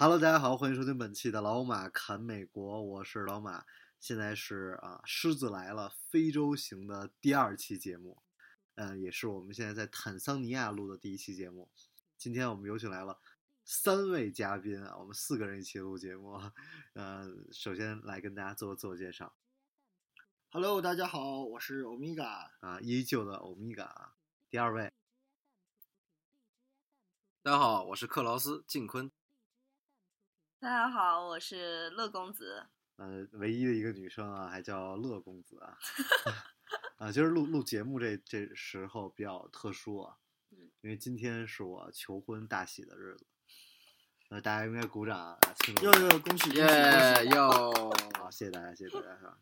Hello，大家好，欢迎收听本期的老马侃美国，我是老马。现在是啊，狮子来了非洲行的第二期节目，嗯、也是我们现在在坦桑尼亚录的第一期节目。今天我们有请来了三位嘉宾啊，我们四个人一起录节目。呃，首先来跟大家做个自我介绍 Hello，大家好，我是欧米伽。啊，依旧的欧米伽啊。第二位大家好，我是克劳斯静坤。大家好，我是乐公子。呃，唯一的一个女生啊，还叫乐公子啊。啊，今儿录录节目这这时候比较特殊啊，嗯因为今天是我求婚大喜的日子。呃，大家应该鼓掌啊，庆祝！又又恭喜耶恭喜！哟，好，谢谢大家，谢谢大家啊。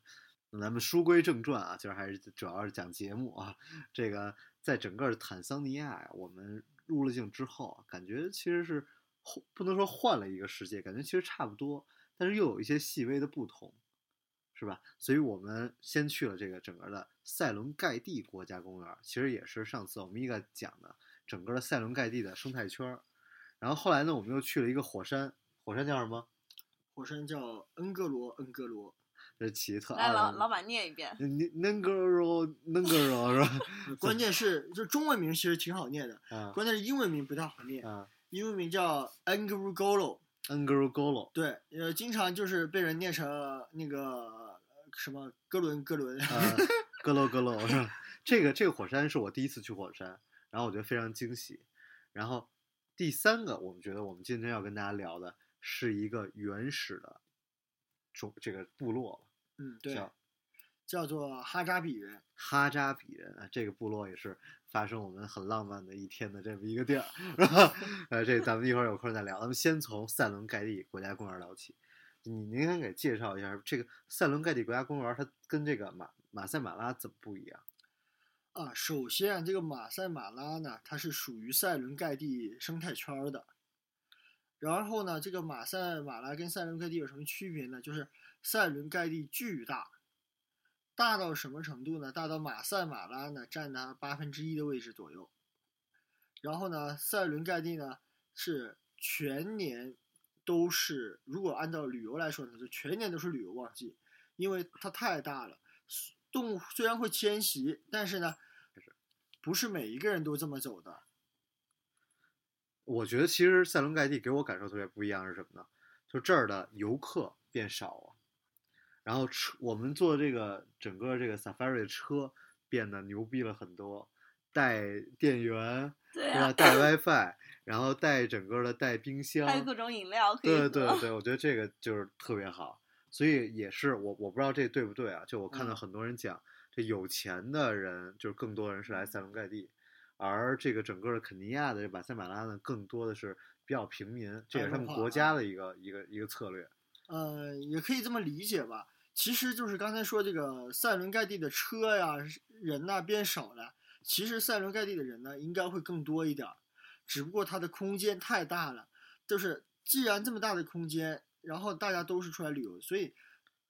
那咱们书归正传啊，今儿还是主要是讲节目啊。这个在整个坦桑尼亚呀，我们入了境之后啊，感觉其实是换不能说换了一个世界，感觉其实差不多，但是又有一些细微的不同，是吧？所以我们先去了这个整个的塞伦盖蒂国家公园，其实也是上次我们一个讲的整个的塞伦盖蒂的生态圈儿。然后后来呢，我们又去了一个火山，火山叫什么？火山叫恩格罗，恩格罗。这起的特来，老老板念一遍。你能个肉能个肉是吧？关键是，就中文名其实挺好念的，嗯关键是英文名不太好念。啊英文名叫 Angorogoro，n g o r o g o l o 对，呃，经常就是被人念成那个呃什么哥伦哥伦。呃，咯喽咯喽是吧？这个这个火山是我第一次去火山，然后我觉得非常惊喜。然后第三个，我们觉得我们今天要跟大家聊的是一个原始的种这个部落，嗯，对，叫叫做哈扎比人。哈扎比人啊，这个部落也是发生我们很浪漫的一天的这么一个地儿，是吧？呃，这咱们一会儿有空再聊。咱们先从塞伦盖蒂国家公园聊起。你您先给介绍一下这个塞伦盖蒂国家公园，它跟这个马马赛马拉怎么不一样？啊，首先啊，这个马赛马拉呢，它是属于塞伦盖蒂生态圈儿的。然后呢，这个马赛马拉跟塞伦盖蒂有什么区别呢？就是塞伦盖蒂巨大，大到什么程度呢？大到马赛马拉呢占它八分之一的位置左右。然后呢，塞伦盖蒂呢是全年都是，如果按照旅游来说呢，就全年都是旅游旺季，因为它太大了。动物虽然会迁徙，但是呢，不是每一个人都这么走的。我觉得其实塞伦盖蒂给我感受特别不一样是什么呢？就这儿的游客变少了，然后车我们坐这个整个这个 safari 的车变得牛逼了很多，带电源，对对吧？啊，带 WiFi，然后带整个的带冰箱，还有各种饮料可以对。对对，我觉得这个就是特别好，所以也是我我不知道这对不对啊？就我看到嗯很多人讲，这有钱的人就是更多人是来塞伦盖蒂，而这个整个的肯尼亚的这马赛马拉呢，更多的是比较平民，这也是他们国家的一个一个一个策略。呃，也可以这么理解吧。其实就是刚才说这个塞伦盖蒂的车呀、人呐、变少了，其实塞伦盖蒂的人呢应该会更多一点儿，只不过它的空间太大了。就是既然这么大的空间，然后大家都是出来旅游，所以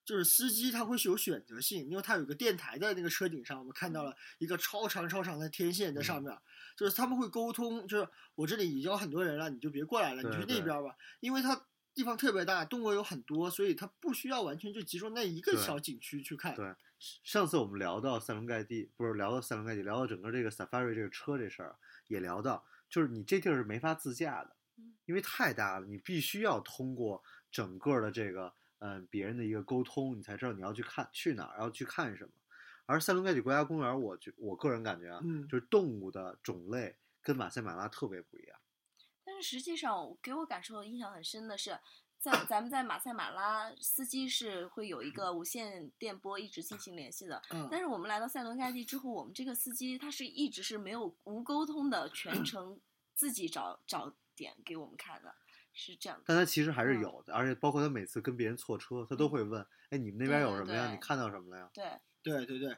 就是司机他会是有选择性，因为他有个电台在那个车顶上，我们看到了一个超长超长的天线在上面儿，就是他们会沟通，就是我这里已经有很多人了，你就别过来了，你去那边儿吧，因为它地方特别大，动物有很多，所以它不需要完全就集中那一个小景区去看。对上次我们聊到塞伦盖蒂，不是聊到塞伦盖蒂，聊到整个这个 safari 这个车这事儿，也聊到，就是你这地儿是没法自驾的嗯，因为太大了，你必须要通过整个的这个嗯、呃别人的一个沟通，你才知道你要去看去哪儿，要去看什么。而塞伦盖蒂国家公园，我觉我个人感觉啊，嗯就是动物的种类跟马赛马拉特别不一样。但是实际上，给我感受印象很深的是，在咱们在马赛马拉，司机是会有一个无线电波一直进行联系的。嗯，但是我们来到塞伦盖蒂之后，我们这个司机他是一直是没有无沟通的，全程自己找找点给我们看的，是这样。但他其实还是嗯有的，而且包括他每次跟别人错车，他都会问：“哎，你们那边有什么呀？对你看到什么了呀对，对对对，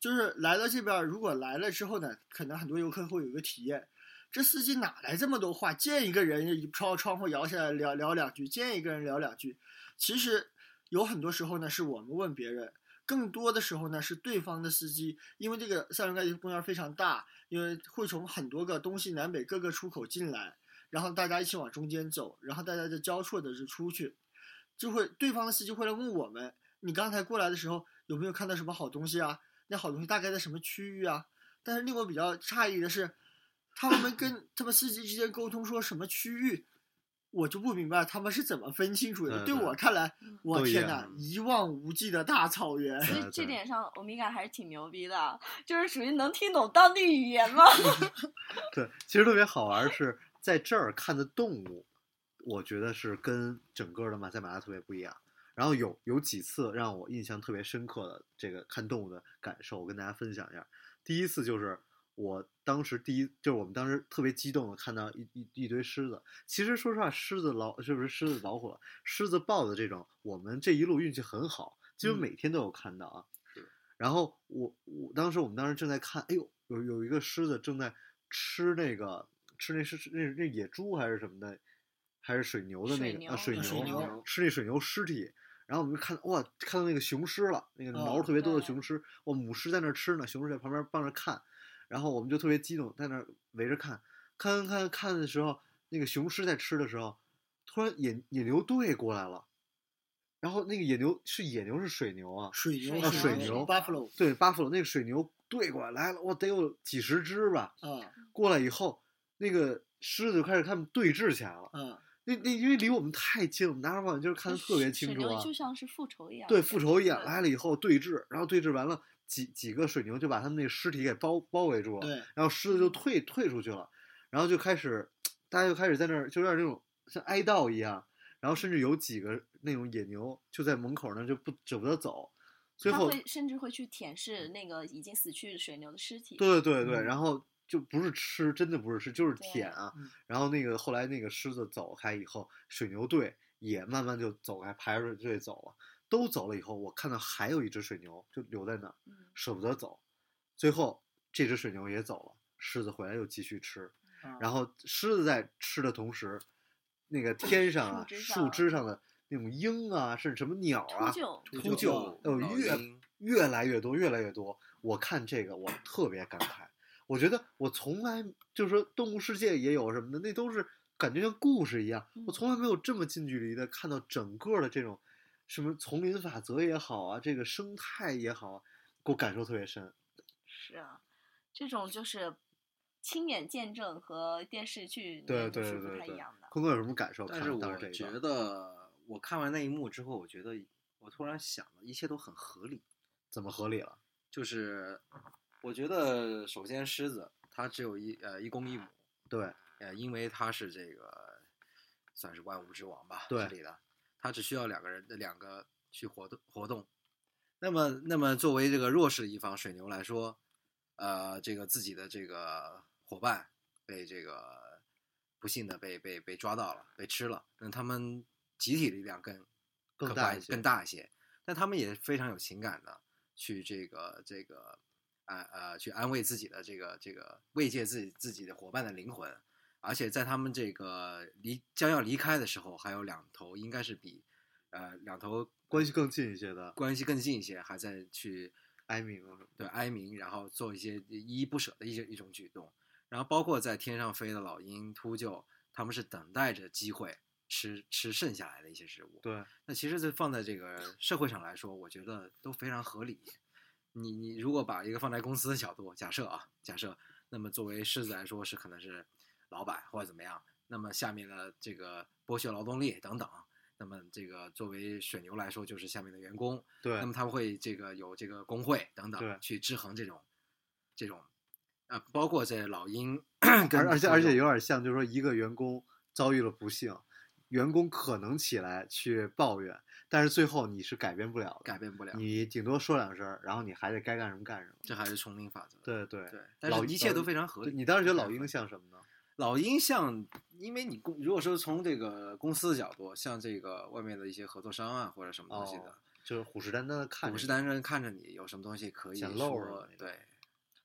就是来到这边儿，如果来了之后呢，可能很多游客会有一个体验，这司机哪来这么多话？见一个人一窗窗户摇下来聊聊两句，见一个人聊两句。其实有很多时候呢，是我们问别人，更多的时候呢是对方的司机，因为这个塞伦盖蒂公园非常大，因为会从很多个东西南北各个出口进来，然后大家一起往中间走，然后大家就交错的就出去，就会对方的司机会来问我们，你刚才过来的时候有没有看到什么好东西啊？那好东西大概在什么区域啊？但是令我比较诧异的是，他们跟他们司机之间沟通说什么区域，我就不明白他们是怎么分清楚的。对对对我看来嗯，我天哪，一望无际的大草原。其实这点上，欧米伽还是挺牛逼的，就是属于能听懂当地语言吗？对，其实特别好玩儿是在这儿看的动物，我觉得是跟整个的马赛马拉特别不一样。然后有有几次让我印象特别深刻的这个看动物的感受，我跟大家分享一下。第一次就是我当时第一就是我们当时特别激动的看到一一一堆狮子。其实说实话，狮子老是不是狮子老虎了？狮子豹子这种，我们这一路运气很好，几乎嗯每天都有看到啊。是然后我我当时我们当时正在看，哎呦，有有一个狮子正在吃那个吃那是是那那野猪还是什么的，还是水牛的那个水牛啊水牛牛吃那水牛尸体。然后我们就看哇，看到那个雄狮了，那个毛哦特别多的雄狮，哇，母狮在那儿吃呢，雄狮在旁边帮着看，然后我们就特别激动，在那儿围着看，看看看看的时候，那个雄狮在吃的时候，突然野野牛队过来了，然后那个野牛是野牛是水牛啊，水牛，啊水牛 buffalo 对，巴夫罗那个水牛队过来来了，哇，得有几十只吧。啊过来以后，那个狮子就开始跟他们对峙起来了。嗯，那那因为离我们太近了，我们拿着望远镜看的特别清楚啊就。像是复仇一样。对，复仇一样来了以后对峙，然后对峙完了，几几个水牛就把他们那个尸体给包包围住了，对，然后狮子就退退出去了，然后就开始大家就开始在那儿就有点那种像哀悼一样，然后甚至有几个那种野牛就在门口那儿就不舍不得走，最后他会甚至会去舔舐那个已经死去的水牛的尸体。对对对，嗯然后就不是吃，真的不是吃，就是舔啊嗯。然后那个后来那个狮子走开以后，水牛队也慢慢就走开，排着队走了。都走了以后，我看到还有一只水牛就留在那儿，嗯，舍不得走。最后这只水牛也走了，狮子回来又继续吃。啊然后狮子在吃的同时，那个天上啊，树枝上的那种鹰啊，甚至什么鸟啊，秃鹫，呃越越来越多，越来越多。我看这个，我特别感慨。我觉得我从来就是说，动物世界也有什么的，那都是感觉像故事一样。我嗯从来没有这么近距离的看到整个的这种什么丛林法则也好啊，这个生态也好啊，给我感受特别深。是啊，这种就是亲眼见证和电视剧对对对对太一样的。坤哥有什么感受？但是我觉得，我看完那一幕之后，我觉得我突然想了，一切都很合理。怎么合理了？就是我觉得，首先狮子它只有一呃一公一母，对呃，因为它是这个算是万物之王吧，对这里的，它只需要两个人的两个去活动活动。那么，那么作为这个弱势的一方水牛来说，呃，这个自己的这个伙伴被这个不幸的被被被抓到了，被吃了，那他们集体力量更更大更大一些。但他们也非常有情感的去这个这个啊呃去安慰自己的这个这个慰藉自己自己的伙伴的灵魂，而且在他们这个离将要离开的时候，还有两头应该是比呃两头关系更近一些的关系更近一些，还在去哀鸣对哀鸣，然后做一些依依不舍的一些一种举动，然后包括在天上飞的老鹰、秃鹫，他们是等待着机会吃吃剩下来的一些食物。对那其实这放在这个社会上来说，我觉得都非常合理。你你如果把一个放在公司的角度，假设啊，假设，那么作为狮子来说是可能是老板或者怎么样，那么下面的这个剥削劳动力等等，那么这个作为水牛来说就是下面的员工，对那么他们会这个有这个工会等对等去制衡这种这种啊，包括这老鹰 而而且而且有点像，就是说一个员工遭遇了不幸，员工可能起来去抱怨，但是最后你是改变不了的，改变不了，你顶多说两声，然后你还得该干什么干什么。这还是丛林法则。对对对，但老是一切都非常合理。你当时觉得老鹰像什么呢？老鹰像，因为你公如果说从这个公司的角度，像这个外面的一些合作商啊或者什么东西的，哦就是虎视眈眈的看着，虎视眈眈看着你有什么东西可以想露着说对，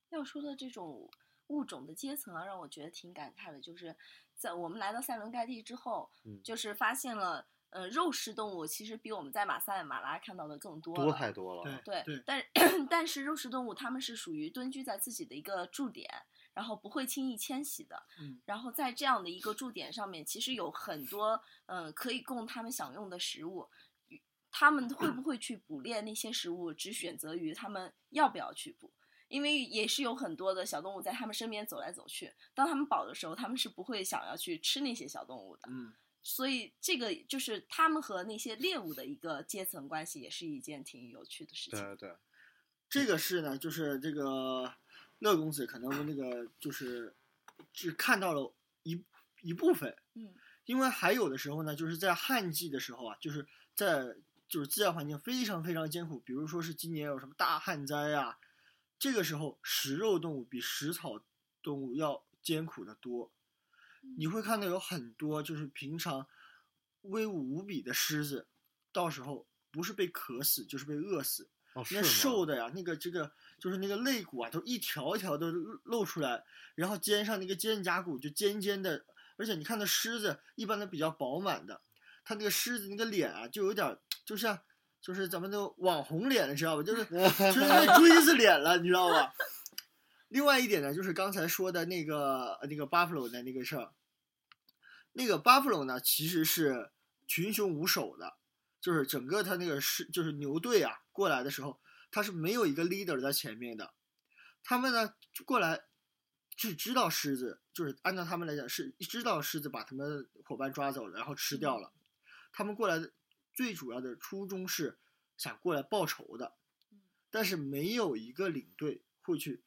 要说的这种物种的阶层啊，让我觉得挺感慨的，就是在我们来到塞伦盖蒂之后，嗯就是发现了，呃，肉食动物其实比我们在马赛马拉看到的更多多太多了。对，对但 但是肉食动物它们是属于蹲居在自己的一个驻点，然后不会轻易迁徙的。嗯，然后在这样的一个驻点上面，其实有很多呃可以供他们享用的食物。他们会不会去捕猎那些食物，只选择于他们要不要去捕，因为也是有很多的小动物在他们身边走来走去。当他们饱的时候，他们是不会想要去吃那些小动物的。嗯，所以这个就是他们和那些猎物的一个阶层关系，也是一件挺有趣的事情。对对，这个是呢，就是这个乐公子可能那个就是只看到了一一部分，嗯因为还有的时候呢，就是在旱季的时候啊，就是在就是自然环境非常非常艰苦，比如说是今年有什么大旱灾啊，这个时候食肉动物比食草动物要艰苦的多。你会看到有很多就是平常威武无比的狮子，到时候不是被渴死就是被饿死。哦，那瘦的呀，那个这个就是那个肋骨啊，都一条一条都露出来，然后肩上那个肩胛骨就尖尖的，而且你看那狮子一般都比较饱满的，它那个狮子那个脸啊，就有点就像就是咱们的网红脸你，知道吧？就是就是那锥子脸了，你知道吧？另外一点呢，就是刚才说的那个那个 buffalo 的那个事儿，那个 buffalo 呢，其实是群雄无首的，就是整个他那个是就是牛队啊过来的时候，他是没有一个 leader 在前面的，他们呢就过来只知道狮子，就是按照他们来讲是知道狮子把他们伙伴抓走了，然后吃掉了，他们过来的最主要的初衷是想过来报仇的，但是没有一个领队会去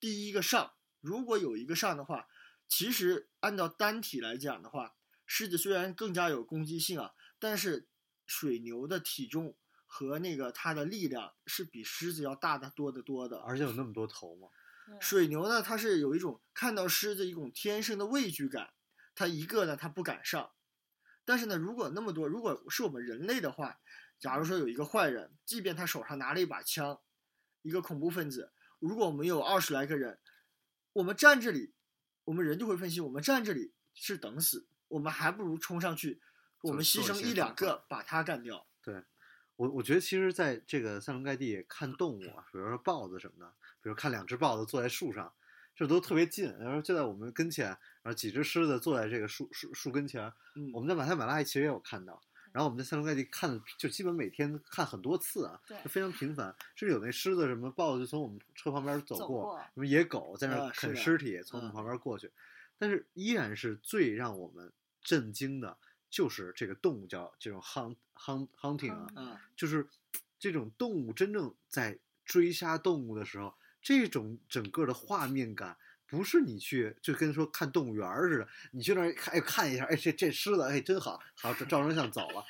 第一个上，如果有一个上的话，其实按照单体来讲的话，狮子虽然更加有攻击性啊，但是水牛的体重和那个它的力量是比狮子要大得多得多的。而且有那么多头嘛。水牛呢，它是有一种看到狮子一种天生的畏惧感，它一个呢它不敢上，但是呢，如果那么多，如果是我们人类的话，假如说有一个坏人，即便他手上拿了一把枪，一个恐怖分子，如果我们有二十来个人，我们站这里，我们人就会分析，我们站这里是等死，我们还不如冲上去，我们牺牲一两个把他干掉。我我觉得其实在这个塞伦盖蒂看动物啊，比如说豹子什么的，比如看两只豹子坐在树上，这都特别近，然后就在我们跟前，然后几只狮子坐在这个树树树跟前。嗯，我们在马赛马拉其实也有看到，然后我们在塞伦盖蒂看的就基本每天看很多次啊，对就非常频繁，甚至有那狮子什么豹子就从我们车旁边走过，走过什么野狗在那啃尸体，从我们嗯。旁边过去，但是依然是最让我们震惊的，就是这个动物叫这种 hunt hunt hunting 啊，就是这种动物真正在追杀动物的时候，这种整个的画面感，不是你去就跟说看动物园儿似的，你去那儿看哎看一下，哎这这狮子哎真好，好照照张相走了，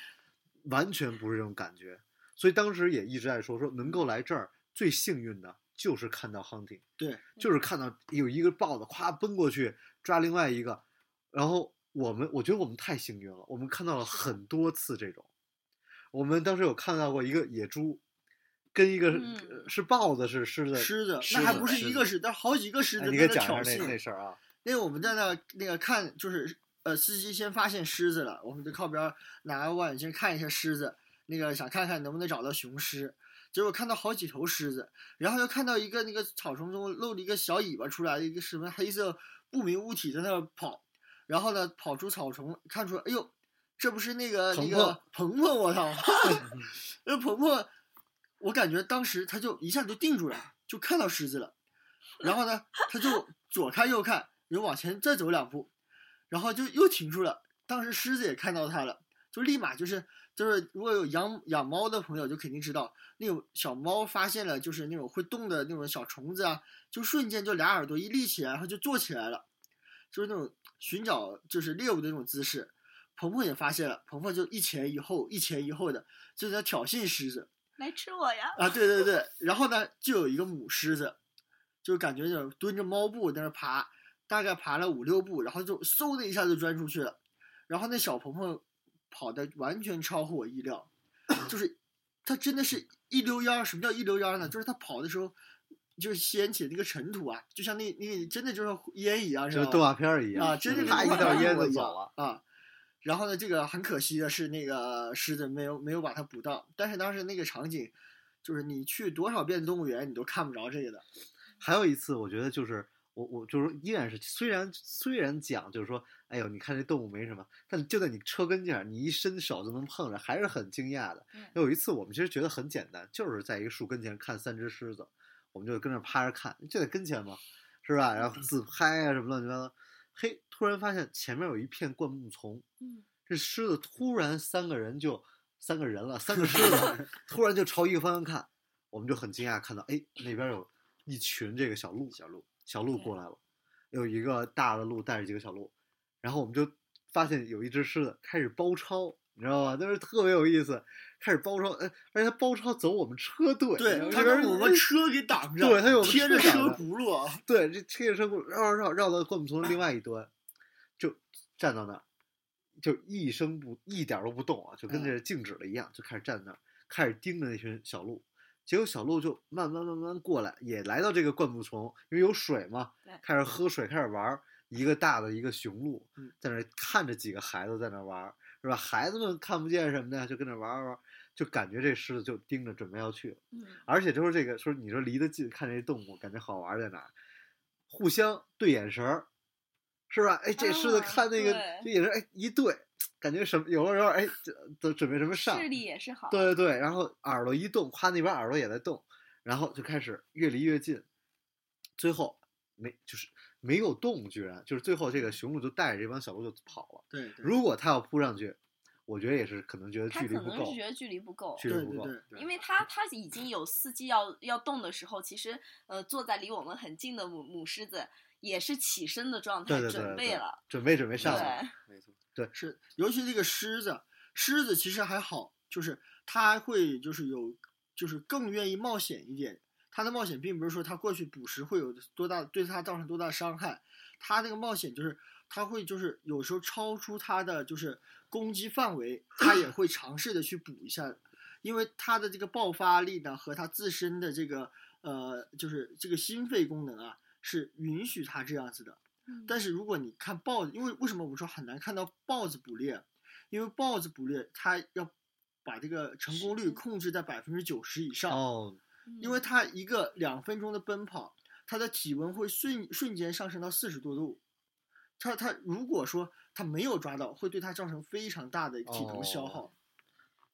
完全不是这种感觉。所以当时也一直在说说能够来这儿最幸运的就是看到 hunting，对，就是看到有一个豹子咵奔过去抓另外一个，然后我们我觉得我们太幸运了，我们看到了很多次这种。我们当时有看到过一个野猪，跟一个、是豹子是狮子，狮子那还不是一个狮子，但好几个狮哎子在那挑衅。下那那事儿啊。因为我们在那那个看，就是呃，司机先发现狮子了，我们就靠边儿拿望远镜看一下狮子，那个想看看能不能找到雄狮。结果看到好几头狮子，然后又看到一个那个草丛中露了一个小尾巴出来，一个什么黑色不明物体在那儿跑，然后呢跑出草丛，看出哎呦，这不是那个那个鹏鹏，我操，那鹏鹏，我感觉当时他就一下就定住了，就看到狮子了，然后呢他就左看右看，又往前再走两步，然后就又停住了。当时狮子也看到他了，就立马就是就是，如果有养养猫的朋友就肯定知道，那种小猫发现了就是那种会动的那种小虫子啊，就瞬间就俩耳朵一立起来，然后就坐起来了，就是那种寻找就是猎物的那种姿势。鹏鹏也发现了，鹏鹏就一前一后，一前一后的就在挑衅狮子。来吃我呀！啊，对对对，然后呢，就有一个母狮子，就感觉就蹲着猫步在那爬，大概爬了五六步，然后就嗖的一下就钻出去了。然后那小鹏鹏跑的完全超乎我意料，就是他真的是一溜烟儿。什么叫一溜烟儿呢？就是他跑的时候，就是掀起那个尘土啊，就像那那真的就像烟一样，是吧？就动画片儿一样啊，真是他一道烟就走了。啊。然后呢，这个很可惜的是，那个狮子没有没有把它捕到。但是当时那个场景，就是你去多少遍动物园，你都看不着这个的。还有一次，我觉得就是我我就是依然是虽然虽然讲就是说，哎呦，你看这动物没什么，但就在你车跟前儿，你一伸手就能碰着，还是很惊讶的。嗯有一次我们其实觉得很简单，就是在一个树跟前看三只狮子，我们就跟着趴着看，就在跟前嘛，是吧？然后自拍啊什么乱七八糟。嘿，突然发现前面有一片灌木丛，嗯这狮子突然三个人就三个人了，三个狮子 突然就朝一个方向看，我们就很惊讶，看到哎那边有一群这个小鹿，小鹿小鹿过来了，有一个大的鹿带着几个小鹿，然后我们就发现有一只狮子开始包抄，你知道吗？但是特别有意思，开始包抄，哎，而且他包抄走我们车队，对，他把我们车给挡着，对他有贴着车轱辘啊。对，这贴着车轱辘绕绕绕绕到灌木丛的另外一端，就站到那儿，就一声不一点儿都不动啊，就跟这静止了一样，就开始站那儿，开始盯着那群小鹿。结果小鹿就慢慢慢慢过来，也来到这个灌木丛，因为有水嘛，开始喝水，开始玩儿。一个大的一个雄鹿嗯在那儿看着几个孩子在那玩儿，是吧？孩子们看不见什么的，就跟那玩儿玩儿，就感觉这狮子就盯着准备要去。嗯而且就是这个说，你说离得近看这动物，感觉好玩在哪？互相对眼神儿，是吧？哎，这狮子啊看那个、对这眼神儿，哎，一对，感觉什么？有的时候，哎，这都准备什么上？视力也是好。对对对，然后耳朵一动，夸那边耳朵也在动，然后就开始越离越近，最后没就是没有动，居然就是最后这个雄鹿就带着这帮小鹿就跑了。对对如果他要扑上去，我觉得也是可能觉得他距离不够可能是，觉得距离不够，距离不够。对对对，因为他他已经有司机要要动的时候，其实呃坐在离我们很近的母母狮子也是起身的状态，对对对对准备了。准备准备上来。对，没错，对是，尤其这个狮子，狮子其实还好，就是它会就是有就是更愿意冒险一点。它的冒险并不是说他过去捕食会有多大对他造成多大伤害，他那个冒险就是他会就是有时候超出他的就是攻击范围，他也会尝试的去补一下，因为他的这个爆发力呢和他自身的这个呃就是这个心肺功能啊是允许他这样子的。但是如果你看豹子，因为为什么我们说很难看到豹子捕猎？因为豹子捕猎它要把这个成功率控制在百分之九十以上，哦，因为它一个两分钟的奔跑，它的体温会瞬瞬间上升到四十多度。它它如果说它没有抓到，会对它造成非常大的体能消耗。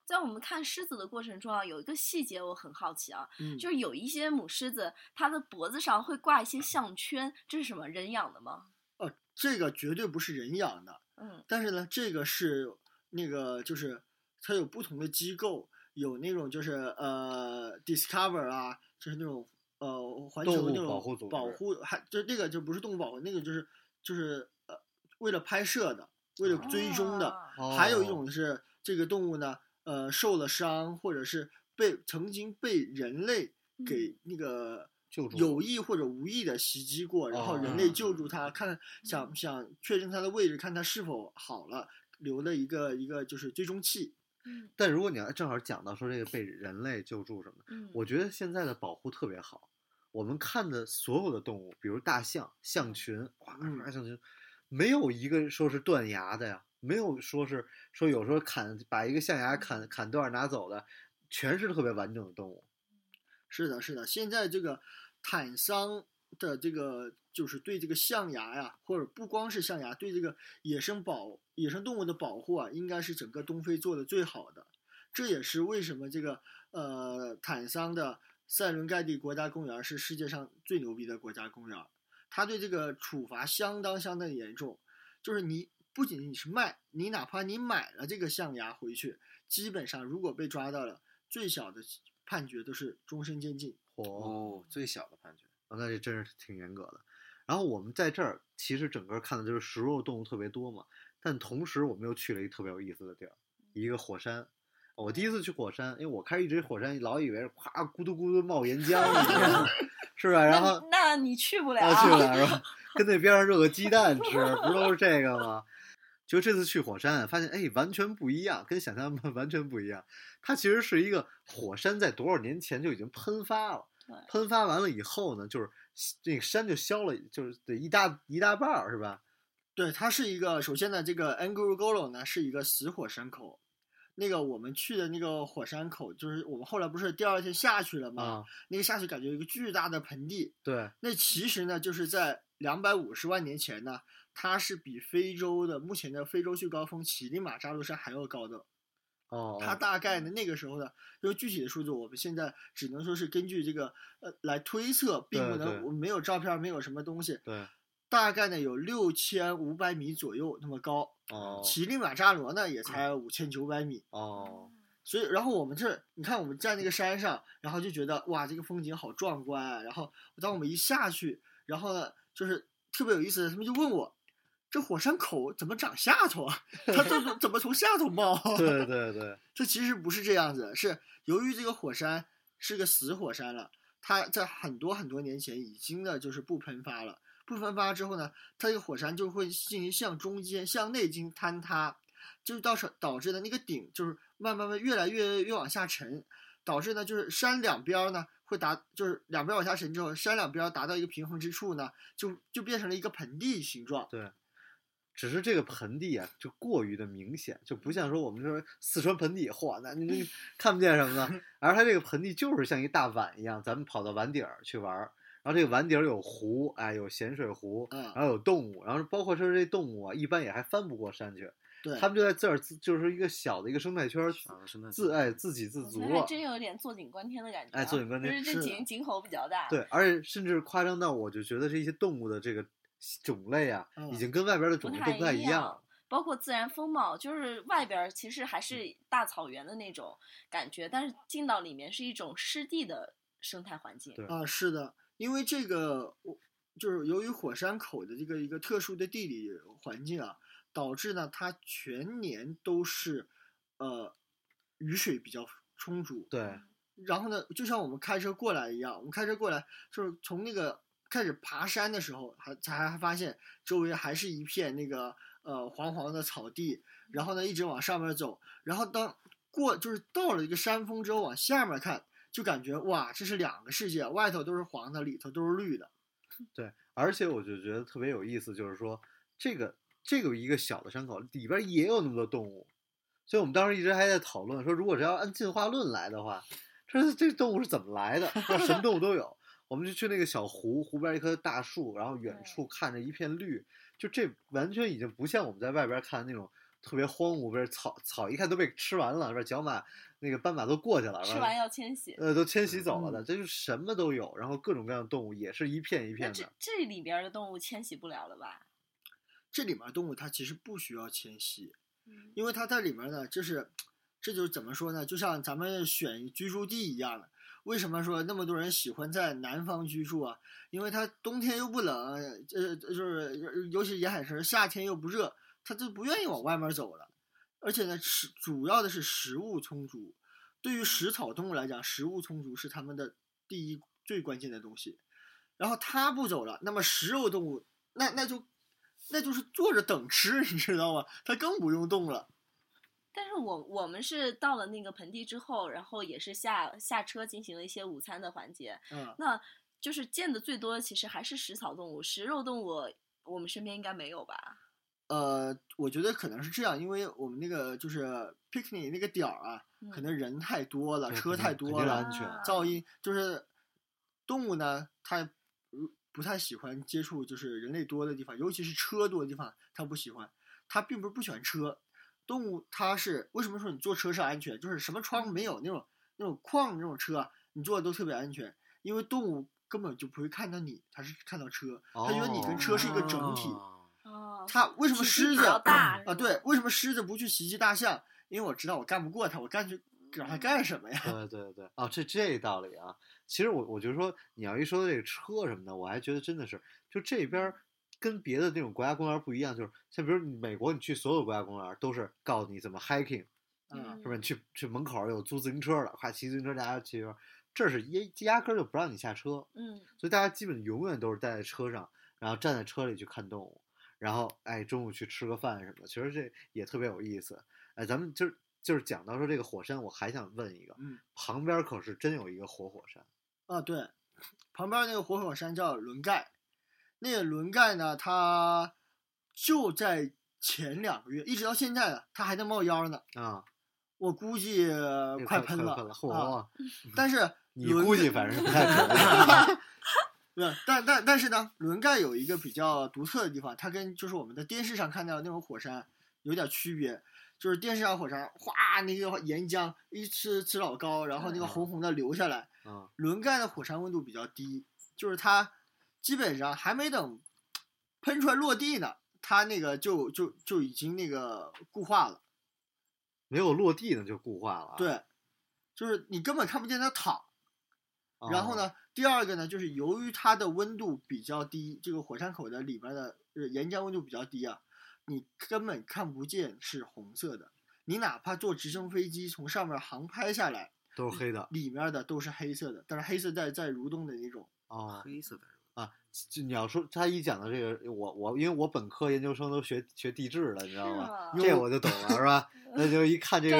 在我们看狮子的过程中啊，有一个细节我很好奇啊，嗯，就是有一些母狮子，它的脖子上会挂一些项圈，这是什么？人养的吗？哦，这个绝对不是人养的，嗯但是呢，这个是那个就是它有不同的机构，有那种就是呃 Discover 啊，就是那种呃环球那种保护组保护，还就那个就不是动物保护，那个就是就是呃为了拍摄的，为了追踪的。啊还有一哦种是这个动物呢，呃受了伤，或者是被曾经被人类给那个。救助有意或者无意的袭击过，然后人哦类救助它，看想想确认它的位置，看它是否好了，留了一个一个就是追踪器。嗯但如果你要正好讲到说这个被人类救助什么的，嗯，我觉得现在的保护特别好。我们看的所有的动物，比如大象、象群，哇，嗯哇象群，没有一个说是断崖的呀，没有说是说有时候砍把一个象牙砍砍断拿走的，全是特别完整的动物。是的，是的，现在这个坦桑的这个就是对这个象牙呀，或者不光是象牙，对这个野生保野生动物的保护啊，应该是整个东非做的最好的。这也是为什么这个呃坦桑的塞伦盖蒂国家公园是世界上最牛逼的国家公园。它对这个处罚相当相当严重，就是你不仅你是卖，你哪怕你买了这个象牙回去，基本上如果被抓到了，最小的判决都是终身监禁。哦，最小的判决，啊，那这真是挺严格的。然后我们在这儿其实整个看的就是食肉动物特别多嘛，但同时我们又去了一个特别有意思的地儿，一个火山。我第一次去火山，因为我开始一直火山老以为是咵咕嘟咕嘟冒岩浆，是吧？然后那那你去不了，啊，去不了是吧？跟那边上热个鸡蛋吃，不都是这个吗？就这次去火山，发现哎，完全不一样，跟想象的完全不一样。它其实是一个火山，在多少年前就已经喷发了对。喷发完了以后呢，就是那个山就消了，就是得一大一大半儿，是吧？对，它是一个首先呢，这个 Ngorongoro 呢是一个死火山口。那个我们去的那个火山口，就是我们后来不是第二天下去了吗？啊，那个下去感觉一个巨大的盆地，对，那其实呢，就是在两百五十万年前呢，它是比非洲的目前的非洲最高峰乞力马扎罗山还要高的。哦，它大概呢那个时候呢，因为具体的数字我们现在只能说是根据这个呃来推测，并不能我们没有照片，没有什么东西。对，大概呢有六千五百米左右那么高，哦，乞力马扎罗呢也才五千九百米。哦，所以，然后我们这，你看我们在那个山上，然后就觉得哇，这个风景好壮观啊。然后当我们一下去，然后呢，就是特别有意思的，他们就问我，这火山口怎么长下头啊？它怎么怎么从下头冒？对对对，这其实不是这样子，是由于这个火山是个死火山了，它在很多很多年前已经呢就是不喷发了。不喷发之后呢，它这个火山就会进行向中间、向内进行坍塌，就是到时导致的那个顶就是慢慢慢越来越越往下沉，导致呢就是山两边儿呢会达，就是两边儿往下沉之后，山两边儿达到一个平衡之处呢，就就变成了一个盆地形状。对，只是这个盆地啊，就过于的明显，就不像说我们说四川盆地，嚯，那你这 看不见什么呢？而它这个盆地就是像一大碗一样，咱们跑到碗底儿去玩儿，然后这个碗底儿有湖，哎，有咸水湖，嗯然后有动物，然后包括说这动物啊，一般也还翻不过山去，对，他们就在这儿自就是一个小的一个生态圈儿，小的生态自哎自给自足。真有点坐井观天的感觉啊。哎坐井观天就是这井井口比较大。对，而且甚至夸张到，我就觉得这些动物的这个种类啊，嗯已经跟外边的种类都不太一一样。包括自然风貌，就是外边其实还是大草原的那种感觉，但是进到里面是一种湿地的生态环境。对啊，是的，因为这个我就是由于火山口的这个一个特殊的地理环境啊，导致呢它全年都是呃雨水比较充足。对，然后呢，就像我们开车过来一样，我们开车过来就是从那个开始爬山的时候，还才还发现周围还是一片那个呃黄黄的草地，然后呢一直往上面走，然后当过就是到了一个山峰之后往下面看，就感觉哇，这是两个世界，外头都是黄的，里头都是绿的。对，而且我就觉得特别有意思，就是说这个这个一个小的山口里边也有那么多动物，所以我们当时一直还在讨论说，如果是要按进化论来的话，这这动物是怎么来的？那 什么动物都有。我们就去那个小湖，湖边一棵大树，然后远处看着一片绿，就这完全已经不像我们在外边看的那种特别荒芜，不是草草一看都被吃完了，是吧？角马那个斑马都过去了，吃完要迁徙。呃都迁徙走了的，嗯这就什么都有，然后各种各样的动物也是一片一片的。这里边的动物迁徙不了了吧？这里面动物它其实不需要迁徙，嗯因为它在里面呢，就是这就是怎么说呢？就像咱们选居住地一样的。为什么说那么多人喜欢在南方居住啊？因为它冬天又不冷，呃，就是尤其沿海城市夏天又不热，它就不愿意往外面走了。而且呢，食主要的是食物充足。对于食草动物来讲，食物充足是它们的第一最关键的东西。然后它不走了，那么食肉动物那那就那就是坐着等吃，你知道吗？它更不用动了。但是我我们是到了那个盆地之后，然后也是下下车进行了一些午餐的环节。嗯，那就是见的最多的其实还是食草动物，食肉动物我们身边应该没有吧？呃，我觉得可能是这样，因为我们那个就是 picnic 那个点儿啊，可嗯能人太多了，车太多了，安全啊噪音就是动物呢，它不不太喜欢接触就是人类多的地方，尤其是车多的地方，它不喜欢。它并不是不喜欢车，动物它是为什么说你坐车是安全？就是什么窗户没有那种那种框那种车啊，你坐的都特别安全，因为动物根本就不会看到你，它是看到车，它觉得你跟车是一个整体。哦哦，它为什么狮子大啊？对，为什么狮子不去袭击大象？因为我知道我干不过它，我干去让它干什么呀？对对对，哦，这这道理啊。其实我我就说，你要一说这个车什么的，我还觉得真的是，就这边儿跟别的那种国家公园不一样，就是像比如美国，你去所有国家公园都是告诉你怎么 hiking，嗯是不是？你去去门口有租自行车的，快骑自行车大家骑。这是压压根儿就不让你下车，嗯，所以大家基本永远都是待在车上，然后站在车里去看动物，然后哎中午去吃个饭什么的，其实这也特别有意思。哎，咱们就是就是讲到说这个火山，我还想问一个，嗯旁边可是真有一个活火山，啊，对，旁边那个活火山叫轮盖，那个轮盖呢，它就在前两个月，一直到现在呢，它还在冒烟呢。啊，我估计快喷了快喷了，嚯、啊！但是 你估计反正是不太准 啊对，但但但是呢，轮盖有一个比较独特的地方，它跟就是我们在电视上看到的那种火山有点区别。就是电视上火山，哗，那个岩浆一呲呲老高，然后那个嗯红红的流下来。啊轮盖的火山温度比较低，就是它基本上还没等喷出来落地呢，它那个就就就已经那个固化了。没有落地呢就固化了啊。对，就是你根本看不见它淌。哦，然后呢，第二个呢，就是由于它的温度比较低，这个火山口的里边的呃岩浆温度比较低啊，你根本看不见是红色的。你哪怕坐直升飞机从上面航拍下来，都是黑的里面的都是黑色的，但是黑色在在蠕动的那种。啊。黑色的啊，就你要说他一讲到这个，我我因为我本科研究生都学学地质的，你知道吗？吗这我就懂了，是吧？那就一看这个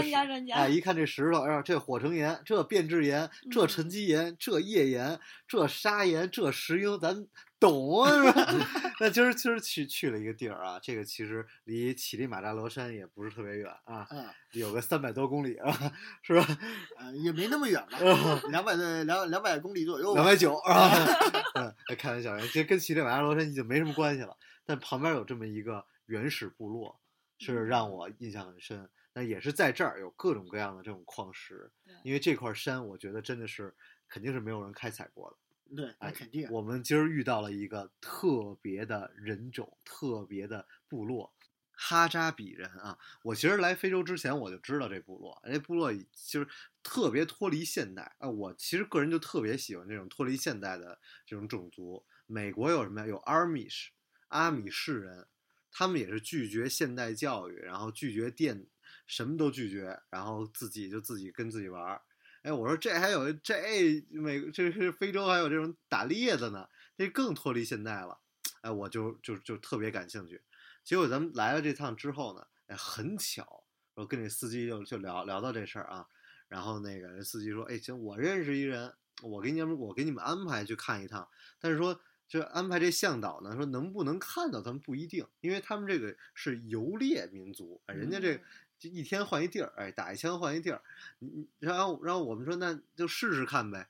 哎，一看这石头，哎呀，这火成岩，这变质岩，这嗯沉积岩，这页岩，这砂岩，这石英，咱懂？那今儿今儿去去了一个地儿啊，这个其实离乞力马扎罗山也不是特别远啊，啊，有个三百多公里啊，是吧？呃，也没那么远吧，两百的两两百公里左右。两百九是吧？嗯，哎开玩笑，这跟乞力马扎罗山已经没什么关系了。但旁边有这么一个原始部落，是让我印象很深。那也是在这儿有各种各样的这种矿石，因为这块山我觉得真的是肯定是没有人开采过的。对，那哎肯定。我们今儿遇到了一个特别的人种，特别的部落。哈扎比人啊，我其实来非洲之前我就知道这部落，这部落就是特别脱离现代啊。我其实个人就特别喜欢这种脱离现代的这种种族。美国有什么呀？有 Amish 阿米士人，他们也是拒绝现代教育，然后拒绝电，什么都拒绝，然后自己就自己跟自己玩儿。哎，我说这还有这美这是非洲还有这种打猎的呢，这更脱离现代了。哎，我就就就特别感兴趣。结果咱们来了这趟之后呢，哎，很巧，我跟这司机就就聊聊到这事儿啊。然后那个人司机说：“哎，行，我认识一人，我给你们我给你们安排去看一趟。但是说这安排这向导呢，说能不能看到他们不一定，因为他们这个是游猎民族，人家这。一天换一地儿，哎，打一枪换一地儿，然后然后我们说那就试试看呗，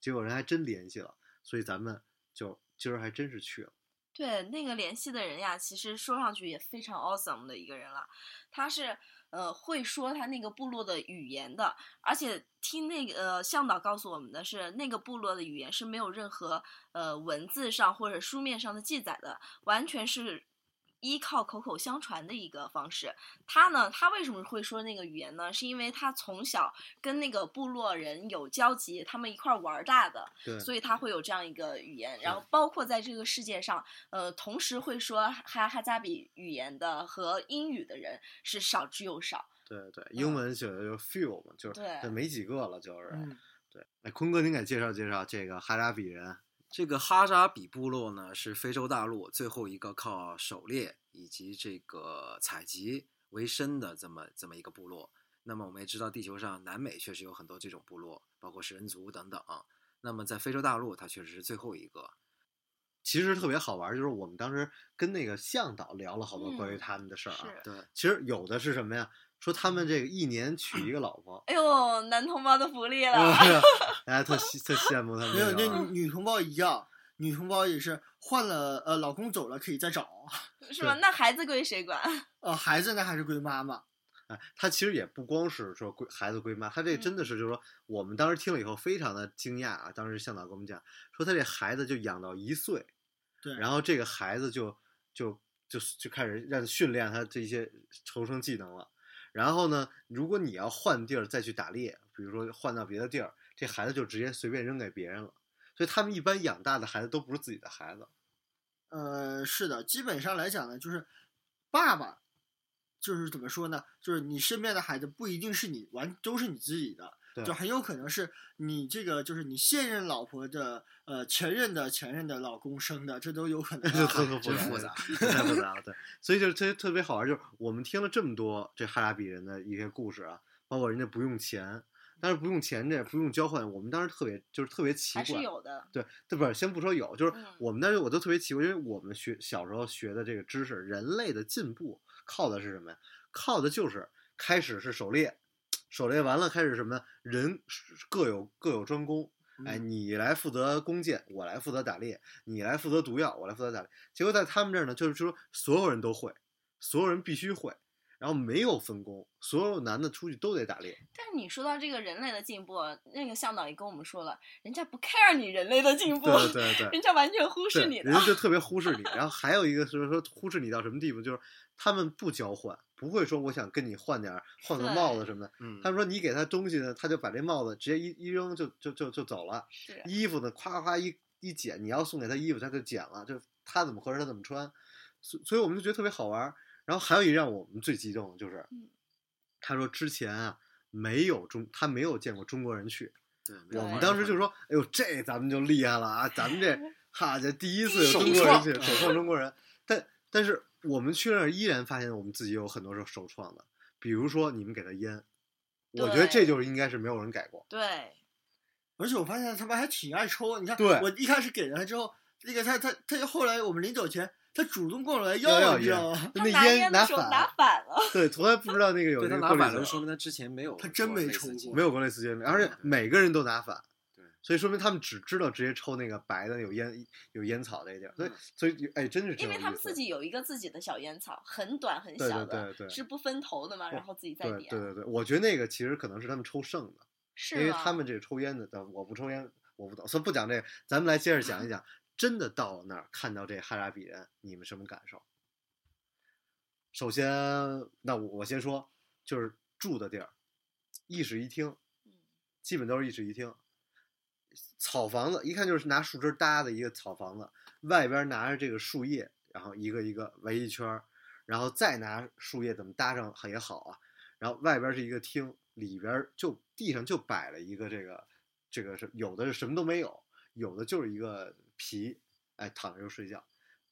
结果人还真联系了，所以咱们就今儿还真是去了。对，那个联系的人呀，其实说上去也非常 awesome 的一个人了。他是呃会说他那个部落的语言的，而且听那个、呃、向导告诉我们的是，那个部落的语言是没有任何呃文字上或者书面上的记载的，完全是。依靠口口相传的一个方式，他呢，他为什么会说那个语言呢？是因为他从小跟那个部落人有交集，他们一块儿玩大的，对，所以他会有这样一个语言，然后包括在这个世界上，呃，同时会说哈哈加比语言的和英语的人是少之又少。对对，英文写的就 few 嘛，就是对这没几个了，就是。嗯，对，哎，坤哥，您给介绍介绍这个哈扎比人。这个哈扎比部落呢，是非洲大陆最后一个靠狩猎以及这个采集为生的这么这么一个部落。那么我们也知道，地球上南美确实有很多这种部落，包括食人族等等。那么在非洲大陆，它确实是最后一个。其实特别好玩，就是我们当时跟那个向导聊了好多关于嗯他们的事儿啊。是对，其实有的是什么呀？说他们这个一年娶一个老婆，哎呦，男同胞的福利了！大家特羡特羡慕他们没有。那女同胞一样，女同胞也是换了呃，老公走了可以再找，是 吧？那孩子归谁管？呃，孩子那还是归妈妈。哎，他其实也不光是说归孩子归妈，他这真的嗯是就是说，我们当时听了以后非常的惊讶啊。当时向导跟我们讲说，他这孩子就养到一岁，对，然后这个孩子就就就就开始让训练他这些求生技能了。然后呢，如果你要换地儿再去打猎，比如说换到别的地儿，这孩子就直接随便扔给别人了。所以他们一般养大的孩子都不是自己的孩子。呃，是的，基本上来讲呢，就是爸爸，就是怎么说呢？就是你身边的孩子不一定是你完都是你自己的，就很有可能是你这个就是你现任老婆的呃前任的前任的老公生的，这都有可能 这啊。特特真复杂太复杂了。对，所以就是特特别好玩，就是我们听了这么多这哈拉比人的一些故事啊，包括人家不用钱，但是不用钱这不用交换，我们当时特别就是特别奇还是怪。有的。对，对，不是，先不说有，就是嗯我们当时我都特别奇怪，因为我们学小时候学的这个知识，人类的进步靠的是什么呀？靠的就是开始是狩猎，狩猎完了开始什么呢？人各有各有专攻，哎，嗯你来负责弓箭，我来负责打猎，你来负责毒药，我来负责打猎。结果在他们这儿呢，就是说所有人都会，所有人必须会，然后没有分工，所有男的出去都得打猎。但是你说到这个人类的进步，那个向导也跟我们说了，人家不 care 你人类的进步，对对对。人家完全忽，视你的人。家就特别忽视你。然后还有一个就是说忽视你到什么地步，就是他们不交换，不会说我想跟你换点儿换个帽子什么的。嗯他们说你给他东西呢，他就把这帽子直接一一扔就就就就走了。是衣服呢，夸夸一一剪，你要送给他衣服，他就剪了，就他怎么合适他怎么穿。所所以我们就觉得特别好玩儿。然后还有一让我们最激动的就是嗯，他说之前啊没有中，他没有见过中国人去。对，我们当时就说，哎呦，这咱们就厉害了啊！咱们这 哈这第一次有中国人去，创首创中国人。但但是我们去那儿依然发现我们自己有很多是首创的，比如说你们给他烟，我觉得这就是应该是没有人改过。对，而且我发现他们还挺爱抽，你看，对我一开始给了他之后，那个他他他后来我们临走前，他主动过来要要你知道吗？那烟拿反，拿反了。对，从来不知道那个有对他那个过滤嘴拿反了，说明他之前没有他真没抽过没有过类似经历，而且每个人都拿反。对，所以说明他们只知道直接抽那个白的有烟有烟草那地儿，所以所以哎，真是挺因为他们自己有一个自己的小烟草，很短很小的，对对对是不分头的嘛，然后自己再点。对对对对，我觉得那个其实可能是他们抽剩的。是因为他们这个抽烟的，但我不抽烟，我不懂，所以不讲这个，咱们来接着讲一讲，真的到了那儿看到这哈扎比人，你们什么感受？首先，那我我先说，就是住的地儿，一室一厅，嗯基本都是一室一厅。草房子一看就是拿树枝搭的一个草房子，外边拿着这个树叶，然后一个一个围一圈儿，然后再拿树叶怎么搭上也好啊。然后外边是一个厅，里边就地上就摆了一个这个这个是有的是什么都没有，有的就是一个皮，哎躺着就睡觉，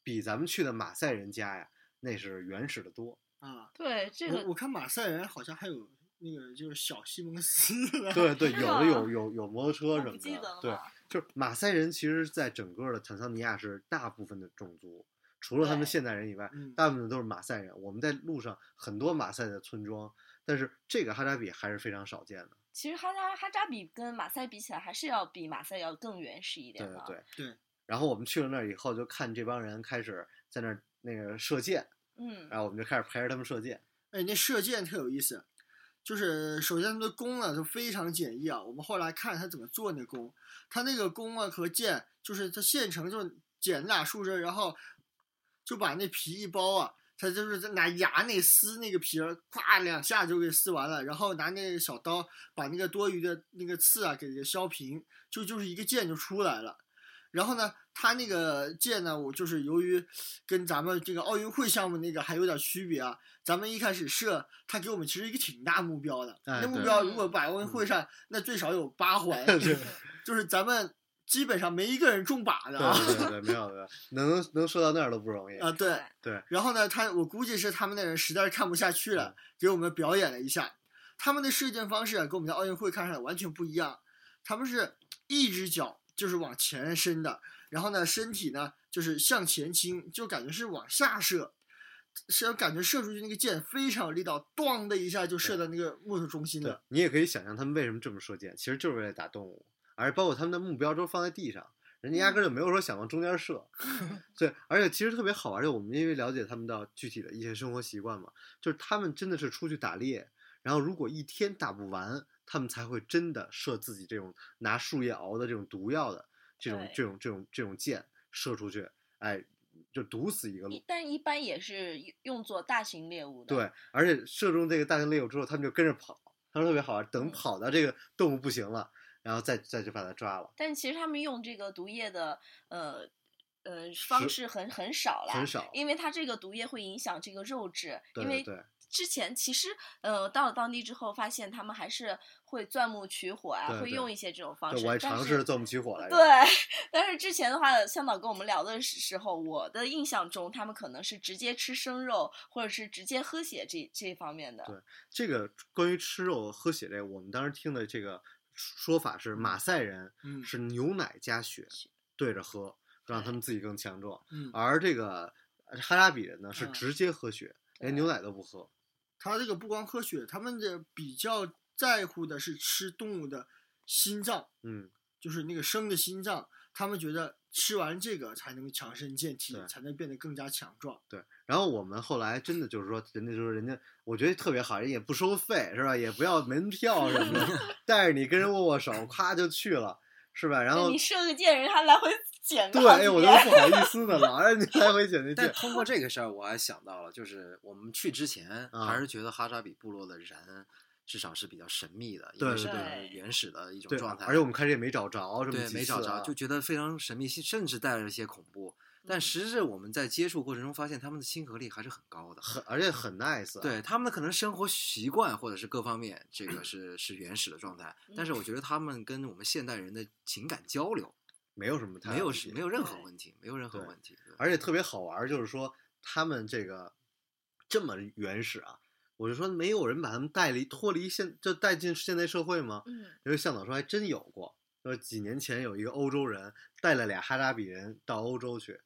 比咱们去的马赛人家呀那是原始的多。啊，对这个我我看马赛人好像还有那个就是小西蒙斯，对 对，有的有有有摩托车什么的对，就是马赛人其实在整个的坦桑尼亚是大部分的种族，除了他们现代人以外，嗯大部分都是马赛人。我们在路上很多马赛的村庄，但是这个哈扎比还是非常少见的。其实哈扎哈扎比跟马赛比起来，还是要比马赛要更原始一点的。对对。对然后我们去了那儿以后，就看这帮人开始在那儿那个射箭，嗯，然后我们就开始陪着他们射箭。哎，那射箭特有意思，就是首先他的弓呢就非常简易啊。我们后来看他怎么做那弓，他那个弓啊和箭，就是他现成就剪俩树枝，然后就把那皮一包啊，他就是在拿牙那撕那个皮儿，咵两下就给撕完了，然后拿那个小刀把那个多余的那个刺啊给给削平，就就是一个箭就出来了。然后呢，他那个箭呢，我就是由于跟咱们这个奥运会项目那个还有点区别啊。咱们一开始设，他给我们其实一个挺大目标的，哎那目标如果摆奥运会上，那最少有八环 就是咱们基本上没一个人中靶的啊。对对对，没有的，能能射到那儿都不容易。啊，对。对，然后呢，他我估计是他们那人实在是看不下去了，给我们表演了一下。他们的射箭方式啊，跟我们在奥运会看上来完全不一样。他们是一只脚就是往前伸的，然后呢，身体呢就是向前倾，就感觉是往下射，是感觉射出去那个箭非常有力道，咣的一下就射到那个木头中心对的。你也可以想象他们为什么这么射箭，其实就是为了打动物，而包括他们的目标都放在地上，人家压根儿就没有说想往中间射。对，而且其实特别好玩，就我们因为了解他们的具体的一些生活习惯嘛，就是他们真的是出去打猎，然后如果一天打不完，他们才会真的射自己这种拿树叶熬的这种毒药的这种这种这种这种箭射出去，哎，就毒死一个鹿一。但一般也是用作大型猎物的。对，而且射中这个大型猎物之后，他们就跟着跑，他说特别好玩。等嗯跑到这个动物不行了，然后再再去把它抓了，但其实他们用这个毒液的呃呃方式很很少了，很少。因为它这个毒液会影响这个肉质，对因为对之前其实呃到了当地之后，发现他们还是会钻木取火啊，对对会用一些这种方式。我还尝试钻木取火来着。对，但是之前的话，向导跟我们聊的时时候，我的印象中，他们可能是直接吃生肉，或者是直接喝血这这方面的。对这个关于吃肉喝血这个，我们当时听的这个说法是马赛人嗯是牛奶加血对着喝，让他们自己更强壮，嗯，而这个哈拉比人呢是嗯直接喝血，连牛奶都不喝。他这个不光喝血，他们的比较在乎的是吃动物的心脏，嗯，就是那个生的心脏，他们觉得吃完这个才能强身健体，才能变得更加强壮。对。然后我们后来真的就是说，人家就是人家，我觉得特别好，人也不收费是吧？也不要门票什么的，带着你跟人握握手，咵就去了，是吧？然后你射个箭，人还来回对，哎，我都遍不好意思的，了让你来回捡那但。通过这个事儿，我还想到了，就是我们去之前啊还是觉得哈扎比部落的人至少是比较神秘的，因对为是比较原始的一种，状态。而且我们开始也没找着，这么对没找着，就觉得非常神秘，甚至带着一些恐怖。但实质我们在接触过程中发现，他们的亲和力还是很高的。很而且很 nice 啊。对他们的可能生活习惯或者是各方面，这个 是是原始的状态。但是我觉得他们跟我们现代人的情感交流没有什么太大没有问题是没有任何问题，没有任何问题。而且特别好玩儿，就是说他们这个这么原始啊，我就说没有人把他们带离脱离现就带进现代社会吗？嗯，因为向导说还真有过，说几年前有一个欧洲人带了俩哈扎比人到欧洲去，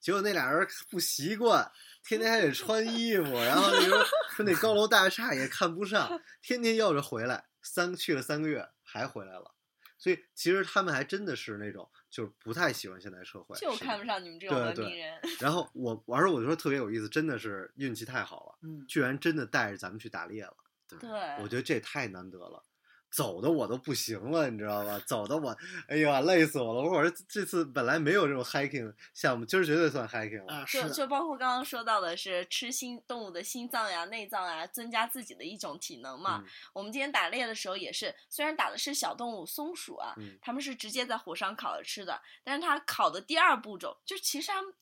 结果那俩人不习惯，天天还得穿衣服，然后你说说那高楼大厦也看不上，天天要着回来，三去了三个月还回来了。所以其实他们还真的是那种就是不太喜欢现代社会，就看不上你们这种对对文明人。然后我，而且我就说特别有意思，真的是运气太好了，嗯，居然真的带着咱们去打猎了。对，我觉得这太难得了，走的我都不行了，你知道吧？走的我，哎呀，累死我了！我说这次本来没有这种 hiking 项目，今儿绝对算 hiking 了。啊，就就包括刚刚说到的是吃心动物的心脏呀、内脏呀，增加自己的一种体能嘛。嗯我们今天打猎的时候也是，虽然打的是小动物松鼠啊，嗯他们是直接在火上烤着吃的，但是它烤的第二步骤，就其实他们。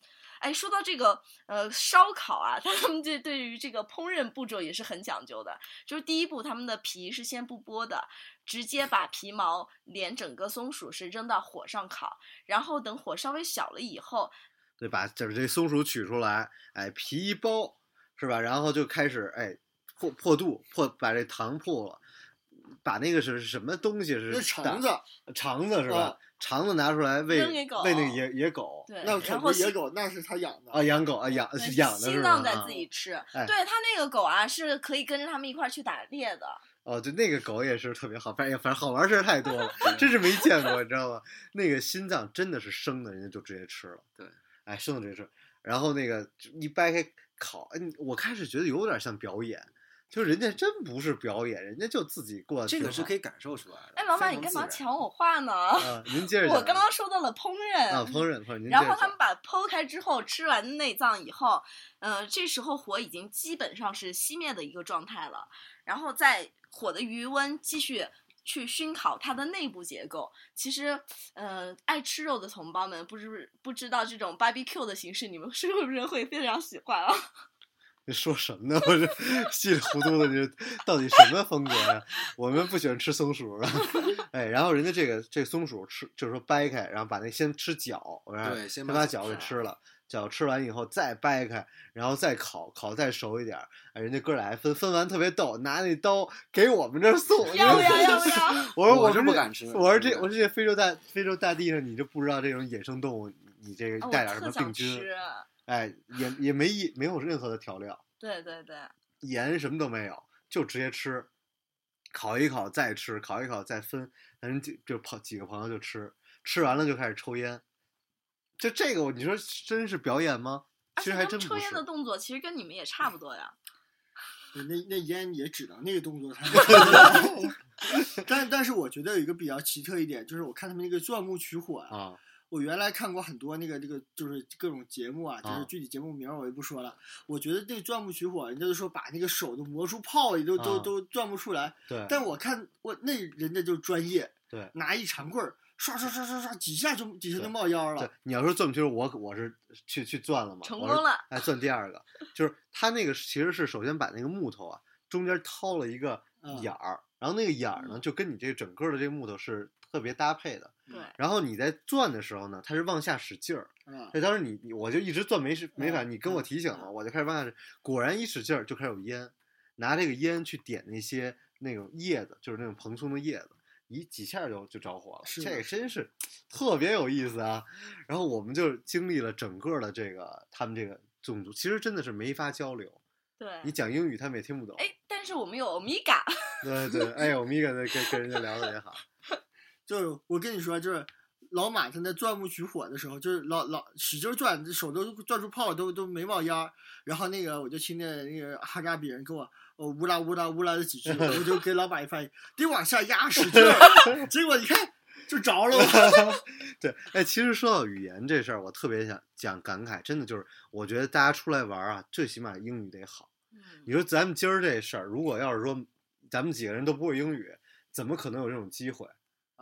哎，说到这个呃烧烤啊，他们这对于这个烹饪步骤也是很讲究的。就是第一步，他们的皮是先不剥的，直接把皮毛连整个松鼠是扔到火上烤，然后等火稍微小了以后，对，把就是这松鼠取出来，哎，皮一剥，是吧？然后就开始哎破破肚，破把这糖破了，把那个是什么东西是那肠子，肠子是吧？啊肠子拿出来喂喂那个野野狗对，那可然后野狗，那是他养的啊，养狗啊养是养的是吧？心脏在啊自己吃。哎对他那个狗啊，是可以跟着他们一块儿去打猎的。哦，对，那个狗也是特别好，反正反正好玩事儿太多了 真是没见过，你知道吗？那个心脏真的是生的，人家就直接吃了。对，哎，生的直接吃，然后那个一掰开烤，哎，我开始觉得有点像表演，就人家真不是表演，人家就自己过得这个是可以以感受出来的。哎，老板，你干嘛抢我话呢？啊。您接着，我刚刚说到了烹饪啊烹饪，然后他们把剖开之后，吃完内脏以后，呃，这时候火已经基本上是熄灭的一个状态了，然后在火的余温继续去熏烤它的内部结构。其实，呃，爱吃肉的同胞们不知不知道这种 barbecue 的形式，你们是不是会非常喜欢啊？你 说什么呢？我这稀里糊涂的，你到底什么风格呀？我们不喜欢吃松鼠啊，哎，然后人家这个这松鼠吃，就是说掰开，然后把那先吃脚，然后对先先把把脚给吃了，脚吃完以后再掰开，然后再烤，烤再熟一点儿，哎，人家哥俩还分分完特别逗，拿那刀给我们这儿送，要不要？要不要？我说我是不敢吃我说这我说这非洲大非洲大地上，你就不知道这种野生动物，你这个啊带点什么病菌，吃。哎，也也没一没有任何的调料。对对对，盐什么都没有，就直接吃，烤一烤再吃，烤一烤再分，反正就就朋几个朋友就吃，吃完了就开始抽烟，就这个你说真是表演吗？其实还真不是抽烟。的动作其实跟你们也差不多呀。对那那烟也只能那个动作才能。但但是我觉得有一个比较奇特一点，就是我看他们那个钻木取火啊，啊，我原来看过很多那个那个就是各种节目啊，就是啊具体节目名我就不说了。我觉得这个钻木取火，人家都说把那个手都磨出泡，也都都啊都钻不出来。对但我看我那人家就专业，对拿一长棍儿刷刷刷刷刷几下就几下就冒烟对了。，你要说钻不就是我我是去去钻了嘛，成功了哎，钻第二个，就是他那个其实是首先把那个木头啊中间掏了一个嗯眼儿，然后那个眼儿呢嗯就跟你这整个的这个木头是特别搭配的。对，然后你在钻的时候呢，它是往下使劲儿。啊那当时你你我就一直钻没使没法，嗯你跟我提醒了，我就开始往下，果然一使劲儿就开始有烟，拿这个烟去点那些那种叶子，就是那种蓬松的叶子。一几下就就着火了，是这个真是特别有意思啊！然后我们就经历了整个的这个他们这个种族，其实真的是没法交流。对，你讲英语他们也听不懂。哎，但是我们有 Omega，对对，哎呦，米哥跟跟人家聊的也好。就是我跟你说，就是老马他那钻木取火的时候，就是老老使劲转，这手都钻出泡，都都没冒烟儿。然后那个我就听见那个哈扎比人跟我哦乌拉乌拉乌拉的几句，我就给老马一翻译，得往下压，使劲儿。结果你看就着了。对，哎，其实说到语言这事儿，我特别想讲感慨，真的就是，我觉得大家出来玩啊，最起码英语得好。你嗯，说咱们今儿这事儿，如果要是说咱们几个人都不会英语，怎么可能有这种机会？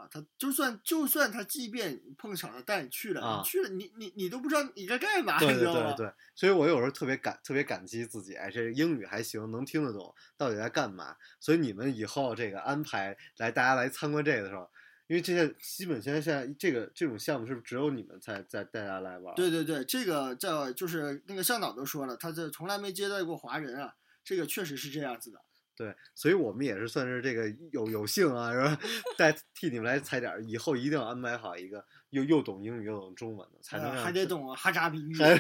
啊，他就算就算他即便碰巧了带你去了，啊你去了你你你都不知道你该干嘛，对对你知道吗？对对，所以我有时候特别感特别感激自己，哎，这英语还行，能听得懂，到底在干嘛？所以你们以后这个安排来大家来参观这个的时候，因为这些基本现在现在这个这种项目是不是只有你们才在带大家来玩？对对对，这个在就是那个向导都说了，他这从来没接待过华人啊，这个确实是这样子的。对，所以我们也是算是这个有有幸啊，是吧？代替你们来踩点儿，以后一定要安排好一个又又懂英语又懂中文的，才能呃还得懂哈扎比语。哎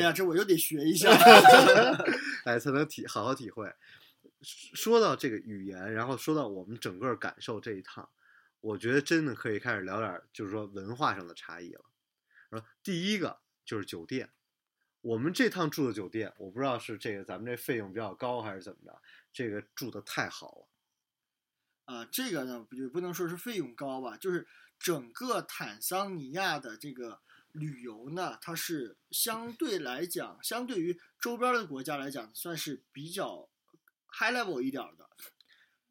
呀，这我又得学一下。哎，才能体好好体会。说说到这个语言，然后说到我们整个感受这一趟，我觉得真的可以开始聊点儿，就是说文化上的差异了。然后第一个就是酒店，我们这趟住的酒店，我不知道是这个咱们这费用比较高还是怎么着，这个住的太好了。啊，这个呢也不能说是费用高吧，就是整个坦桑尼亚的这个旅游呢，它是相对来讲，相对于周边的国家来讲，算是比较 high level 一点的。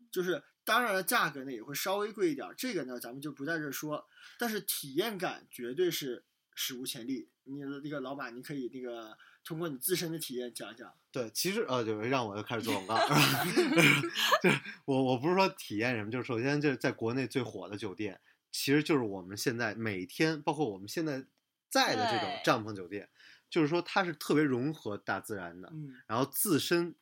就是当然了，价格呢也会稍微贵一点，这个呢咱们就不在这说，但是体验感绝对是史无前例。你的这个老板，你可以那个通过你自身的体验讲一讲。对，其实呃，就让我又开始做广告 就是我我不是说体验什么，就是首先就是在国内最火的酒店，其实就是我们现在每天，包括我们现在在的这种帐篷酒店，就是说它是特别融合大自然的，嗯，然后自身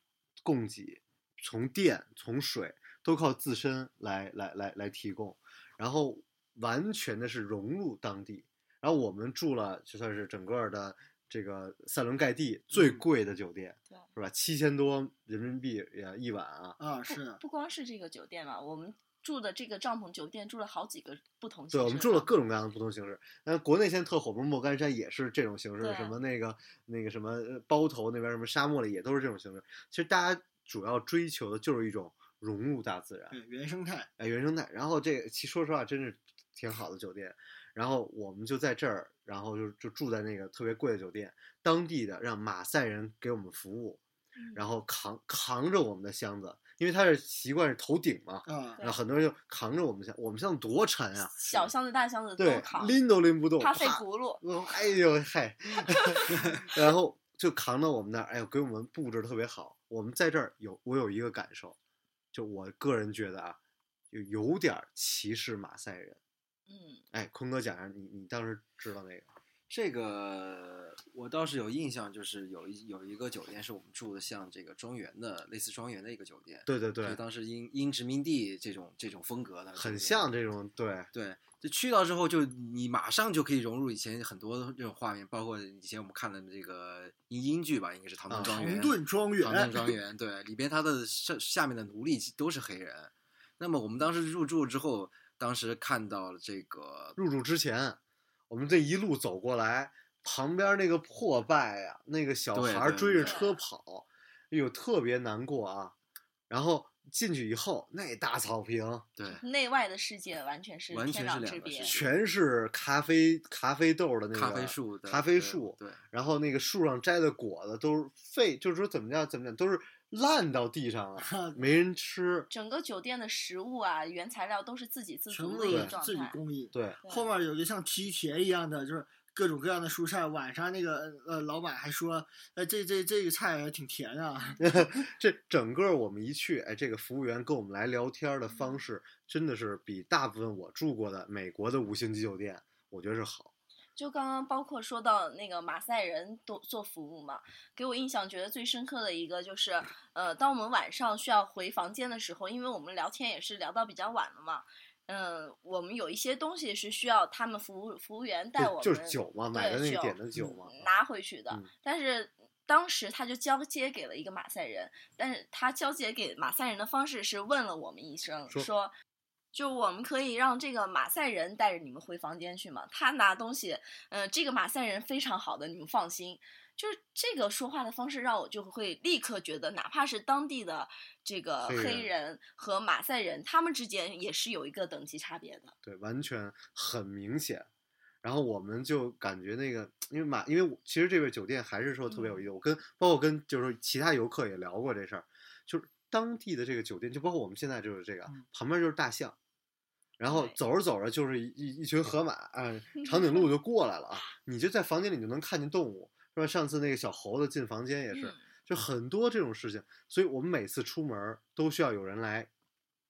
供给，从电从水都靠自身来来来来提供，然后完全的是融入当地。然后我们住了就算是整个的这个塞伦盖蒂最嗯贵的酒店，对是吧？七千多人民币呀一晚啊！啊，不是不光是这个酒店嘛，我们住的这个帐篷酒店住了好几个不同形式对，我们住了各种各样的不同形式。但国内现在特火，不是莫干山也是这种形式，什么那个那个什么呃包头那边什么沙漠里也都是这种形式。其实大家主要追求的就是一种融入大自然。对原生态。哎，原生态。然后这个其说实话，真是挺好的酒店。然后我们就在这儿，然后就就住在那个特别贵的酒店，当地的让马赛人给我们服务，嗯然后扛扛着我们的箱子，因为他是习惯是头顶嘛，啊，然后很多人就扛着我们箱，我们箱子多沉啊，小箱子、大箱子都对，扛，拎都拎不动，怕费轱辘。我哎呦嗨，然后就扛到我们那儿，哎呦，给我们布置得特别好。我们在这儿有我有一个感受，就我个人觉得啊，就有点歧视马赛人。嗯，哎，坤哥讲一下你你当时知道那个这个我倒是有印象，就是有一有一个酒店是我们住的，像这个庄园的，类似庄园的一个酒店。对对对，就当时英英殖民地这种这种风格的，很像这种对对，就去到之后，就你马上就可以融入以前很多这种画面，包括以前我们看的这个英英剧吧，应该是《唐顿啊庄园》。唐顿庄园唐顿庄园，对，里边它的下下面的奴隶都是黑人。那么我们当时入住之后，当时看到了这个，入住之前，我们这一路走过来，旁边那个破败呀、那个小孩追着车跑，哎呦，特别难过啊。然后进去以后，那大草坪对，内外的世界完全是完全天壤之别是两个世。界全是咖啡咖啡豆的那个咖啡树咖啡树，对，然后那个树上摘的果子都是废，就是说怎么样怎么样，都是烂到地上了，没人吃。整个酒店的食物啊，原材料都是自给自足的一个对状自己态。供应。对，后面有一个像梯田一样的，就是各种各样的蔬菜。晚上那个呃老板还说，呃这这这个菜还挺甜啊。这整个我们一去，哎，这个服务员跟我们来聊天的嗯方式，真的是比大部分我住过的美国的五星级酒店，我觉得是好。就刚刚包括说到那个马赛人都做服务嘛，给我印象觉得最深刻的一个就是，呃，当我们晚上需要回房间的时候，因为我们聊天也是聊到比较晚了嘛，嗯、我们有一些东西是需要他们服务服务员带我们，就就是酒嘛，买的那个点的酒嘛。拿回去的。嗯但是当时他就交接给了一个马赛人，但是他交接给马赛人的方式是问了我们一声，说说。就我们可以让这个马赛人带着你们回房间去嘛？他拿东西，嗯、这个马赛人非常好的，你们放心。就是这个说话的方式，让我就会立刻觉得，哪怕是当地的这个黑人和马赛人，他们之间也是有一个等级差别的。对，完全很明显。然后我们就感觉那个，因为马，因为我其实这个酒店还是说特别有意思。我跟包括跟就是其他游客也聊过这事儿，就是当地的这个酒店，就包括我们现在就是这个嗯，旁边就是大象，然后走着走着就是一一一群河马啊，长颈鹿就过来了啊，你就在房间里就能看见动物，是吧？上次那个小猴子进房间也是，嗯就很多这种事情，所以我们每次出门都需要有人来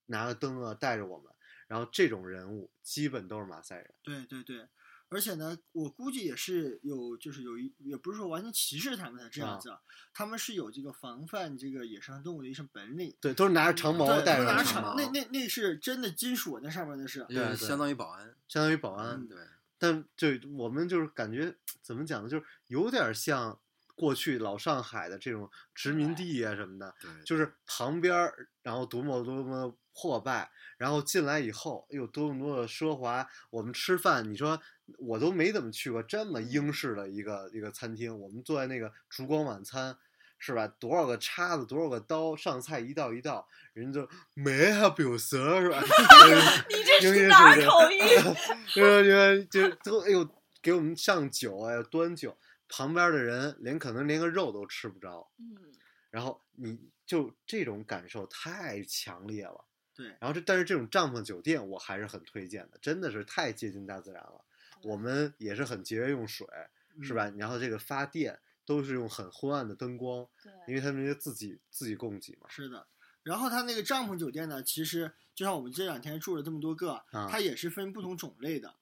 拿个灯啊带着我们，然后这种人物基本都是马赛人。对对对，而且呢，我估计也是有，就是有一，也不是说完全歧视他们的这样子啊，他们是有这个防范这个野生动物的一身本领。对，都是拿着长矛对，带着长矛，那那那是真的金属，那上面那是。对对相当于保安。相当于保安。嗯对，但就我们就是感觉怎么讲呢，就是有点像过去老上海的这种殖民地啊什么的，对，就是旁边儿，然后多么多么破败，然后进来以后，又多么多的奢华。我们吃饭，你说我都没怎么去过这么英式的一个一个餐厅，我们坐在那个烛光晚餐。是吧？多少个叉子，多少个刀，上菜一道一道，人就 may I help you sir 是吧？你这是哪儿口音？就就都哎呦，给我们上酒哎，端酒，旁边的人连可能连个肉都吃不着，嗯，然后你就这种感受太强烈了。对，然后这但是这种帐篷酒店我还是很推荐的，真的是太接近大自然了。我们也是很节约用水，是吧？然后这个发电都是用很昏暗的灯光，因，为他们是自己自己供给嘛。是的。然后它那个帐篷酒店呢，其实就像我们这两天住了这么多个，啊它也是分不同种类的。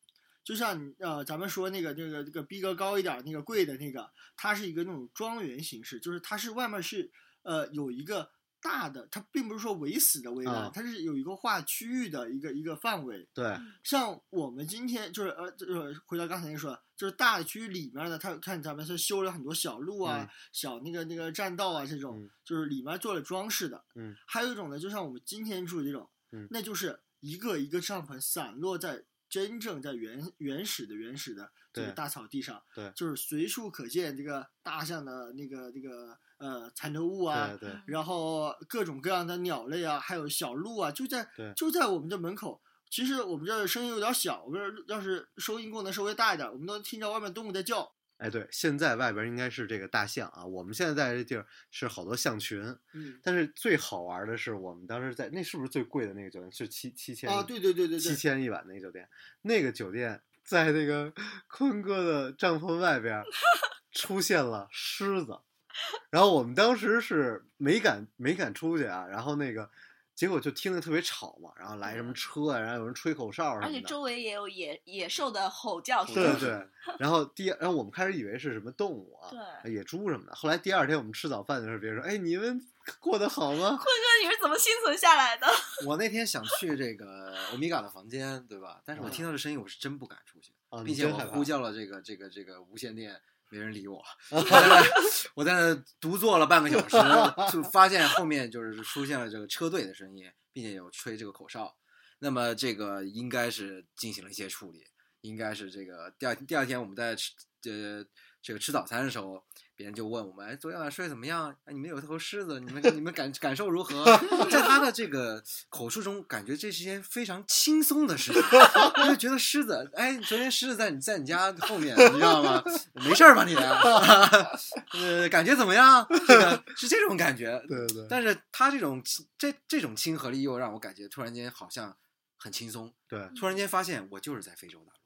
就像呃，咱们说那个那个这个逼格高一点儿那个贵的那个，它是一个那种庄园形式，就是它是外面是呃有一个大的，它并不是说围死的围栏，啊它是有一个划区域的一个一个范围。对，像我们今天就是呃，就是回到刚才那个说，就是大的区域里面呢，它看咱们是修了很多小路啊、嗯。小那个那个栈道啊这种，嗯。就是里面做了装饰的。嗯，还有一种呢，就像我们今天住的这种，嗯。那就是一个一个帐篷散落在真正在原原始的原始的这个对大草地上，对。就是随处可见这个大象的那个那个呃残留物啊，对对，然后各种各样的鸟类啊，还有小鹿啊，就在就在我们这门口。其实我们这儿声音有点小，我们这儿要是收音功能稍微大一点，我们都听着外面动物在叫。哎对，现在外边应该是这个大象啊，我们现在在这地儿是好多象群，嗯，但是最好玩的是我们当时在那是不是最贵的那个酒店？是七七千啊，对对对对七，千一晚那个酒店，那个酒店在那个 坤哥的帐篷外边出现了狮子，然后我们当时是没敢没敢出去啊，然后那个结果就听着特别吵嘛，然后来什么车啊，然后有人吹口哨什而且。周围也有野野兽的吼叫声。对对，然后第然后我们开始以为是什么动物啊，对野猪什么的。后来第二天我们吃早饭的时候，别人说：“哎，你们过得好吗坤哥，你是怎么幸存下来的？我那天想去这个欧米伽的房间，对吧？但是我听到这声音，我是真不敢出去，？”啊，并且我呼叫了这个这个这个无线电，没人理我。我在那我在那独坐了半个小时，就发现后面就是出现了这个车队的声音，并且有吹这个口哨。那么这个应该是进行了一些处理，应该是这个第二第二天我们在吃呃这个吃早餐的时候，别人就问我们，哎，昨天晚上睡得怎么样？哎，你们有一头狮子，你们你们感感受如何？在他的这个口述中，感觉这是一件非常轻松的事情，我就觉得狮子，哎，昨天狮子在你在你家后面，你知道吗？没事儿吧你？呃，感觉怎么样？这个是这种感觉，对对但是他这种亲这这种亲和力又让我感觉突然间好像很轻松，对突然间发现我就是在非洲大陆。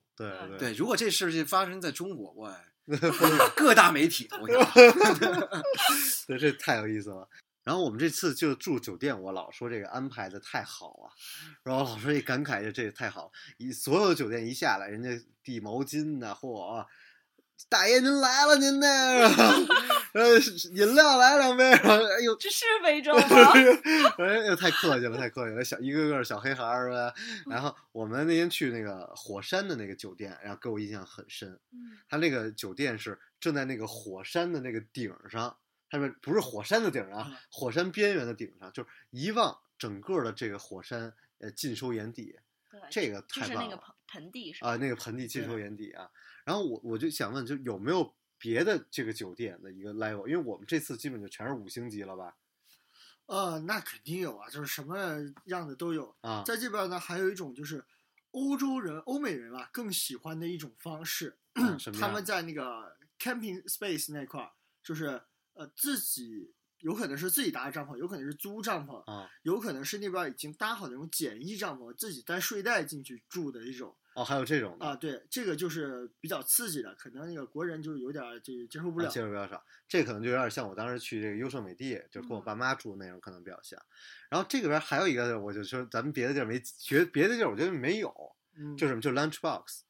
对对，如果这事情发生在中国，哇，各大媒体头条。对，这太有意思了。然后我们这次就住酒店，我老说这个安排的太好啊，然后老说一感慨就这个太好。一所有酒店一下来，人家递毛巾呐，嚯，大爷您来了，您那个，呃，饮料来两杯，哎呦，这是非洲吗？哎呦，太客气了，太客气了，小一个个小黑孩儿是吧？然后我们那天去那个火山的那个酒店，然后给我印象很深。嗯它那个酒店是正在那个火山的那个顶上，他们不是火山的顶啊，火山边缘的顶上，就是一望整个的这个火山呃尽收眼底，这个太棒了是那个盆盆地是吧？啊，那个盆地尽收眼底啊。然后我我就想问，就有没有别的这个酒店的一个 level？因为我们这次基本就全是五星级了吧？呃，那肯定有啊，就是什么样的都有。啊，在这边呢，还有一种就是欧洲人、欧美人啊更喜欢的一种方式，他们在那个 camping space 那块儿，就是呃自己有可能是自己搭帐篷，有可能是租帐篷，啊有可能是那边已经搭好那种简易帐篷，自己带睡袋进去住的一种哦，还有这种的啊。对，这个就是比较刺激的，可能那个国人就有点儿就接受不啊了。接受比较少，这可能就有点像我当时去这个优胜美地，就跟我嗯爸妈住的那种可能比较像。然后这里边还有一个，我就说咱们别的地儿没觉，别的地儿我觉得没有，嗯，就是什么，就是 lunch box。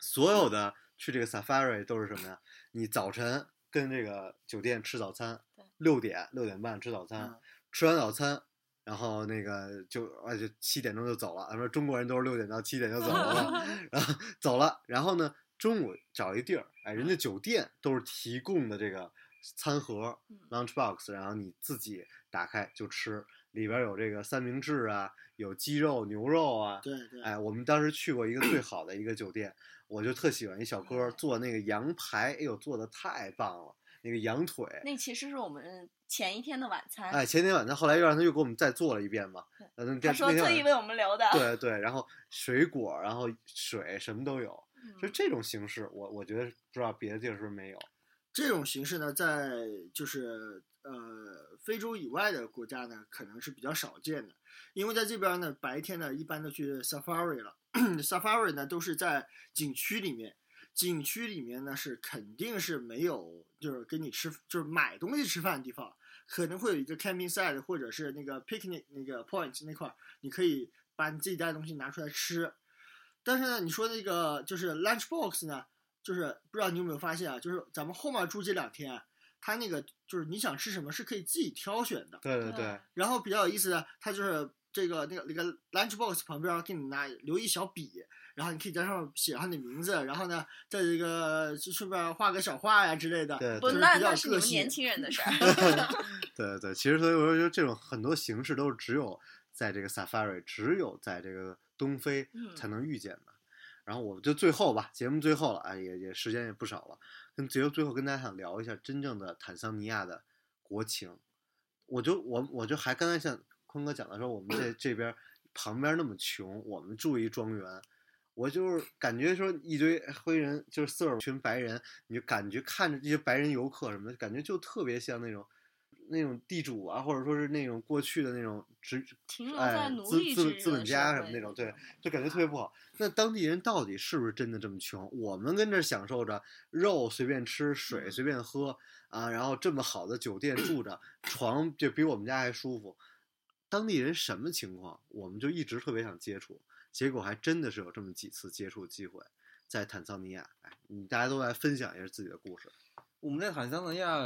所有的去这个 safari 都是什么呀？你早晨跟这个酒店吃早餐对，六点六点半吃早餐，嗯吃完早餐。然后那个就啊就七点钟就走了，他说中国人都是六点到七点就走了，然后走了，然后呢，中午找一地儿，哎，人家酒店都是提供的这个餐盒嗯。lunch box，然后你自己打开就吃，里边有这个三明治啊，有鸡肉、牛肉啊，对对，哎，我们当时去过一个最好的一个酒店，我就特喜欢一小哥做那个羊排，哎呦，做的太棒了，那个羊腿，那其实是我们前一天的晚餐。哎，前天晚餐后来又让他又给我们再做了一遍嘛，他说特意为我们留的。对对，然后水果，然后水什么都有，嗯，就这种形式，我我觉得不知道别的地儿是不是没有。这种形式呢，在就是呃非洲以外的国家呢，可能是比较少见的，因为在这边呢，白天呢一般都去 safari 了，safari 呢都是在景区里面，景区里面呢是肯定是没有就是给你吃就是买东西吃饭的地方，可能会有一个 camping site 或者是那个 picnic 那个 point 那块儿，你可以把你自己带的东西拿出来吃。但是呢，你说那个就是 lunch box 呢，就是不知道你有没有发现啊，就是咱们后面住这两天啊，它那个就是你想吃什么是可以自己挑选的。对对对，然后比较有意思的，它就是这个那个那个 lunch box 旁边给你拿留一小笔，然后你可以在上面写上你名字，然后呢，在这个就顺便画个小画呀之类的。对不，就是那那是你们年轻人的事儿。对对对，其实所以我说，就这种很多形式都是只有在这个 safari，只有在这个东非嗯才能遇见的。然后我就最后吧，节目最后了啊，也也时间也不少了，跟最后最后跟大家想聊一下真正的坦桑尼亚的国情。我就我我就还刚才像坤哥讲的说，我们这这边旁边那么穷，我们住一庄园。我就是感觉说一堆黑人，就是四尔群白人，你就感觉看着这些白人游客什么的，感觉就特别像那种那种地主啊，或者说是那种过去的那种职停留在哎奴资资资本家什么那种，对，就感觉特别不好。那当地人到底是不是真的这么穷？我们跟这儿享受着肉随便吃，水嗯随便喝啊，然后这么好的酒店住着，床就比我们家还舒服。当地人什么情况？我们就一直特别想接触，结果还真的是有这么几次接触机会，在坦桑尼亚。哎，你大家都来分享一下自己的故事。我们在坦桑尼亚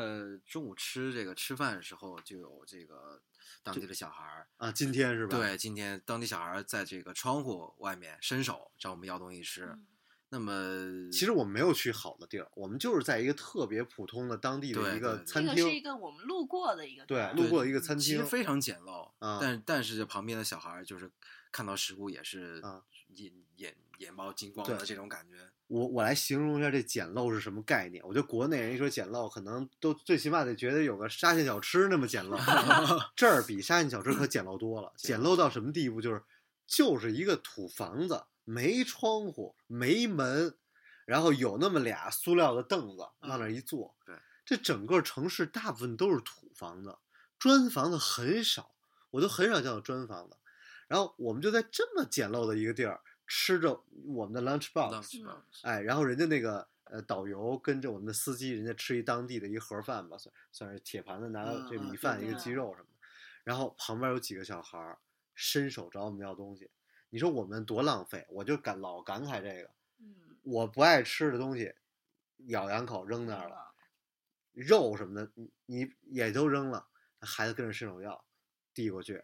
中午吃这个吃饭的时候，就有这个当地的小孩儿，啊，今天是吧？对，今天当地小孩儿在这个窗户外面伸手找我们要东西吃，嗯那么其实我们没有去好的地儿，我们就是在一个特别普通的当地的一个餐厅，这个是一个我们路过的一个对路过的一个餐厅，其实非常简陋，啊但但是这旁边的小孩儿就是看到食物也是啊眼眼眼冒金光对的这种感觉。我我来形容一下这简陋是什么概念。我觉得国内人一说简陋，可能都最起码得觉得有个沙县小吃那么简陋，这儿比沙县小吃可简陋多了。简陋到什么地步？就是就是一个土房子，没窗户，没门，然后有那么俩塑料的凳子往那儿一坐。对，这整个城市大部分都是土房子，砖房子很少，我都很少见到砖房子。然后我们就在这么简陋的一个地儿吃着我们的 lunch box，Lunchbox 哎，然后人家那个呃导游跟着我们的司机，人家吃一当地的一盒饭吧，算算是铁盘子拿嗯嗯这米饭、对一个鸡肉什么的，然后旁边有几个小孩儿伸手找我们要东西，你说我们多浪费，我就感老感慨这个，嗯，我不爱吃的东西，咬两口扔那儿了，了，肉什么的你你也都扔了，孩子跟着伸手要，递过去，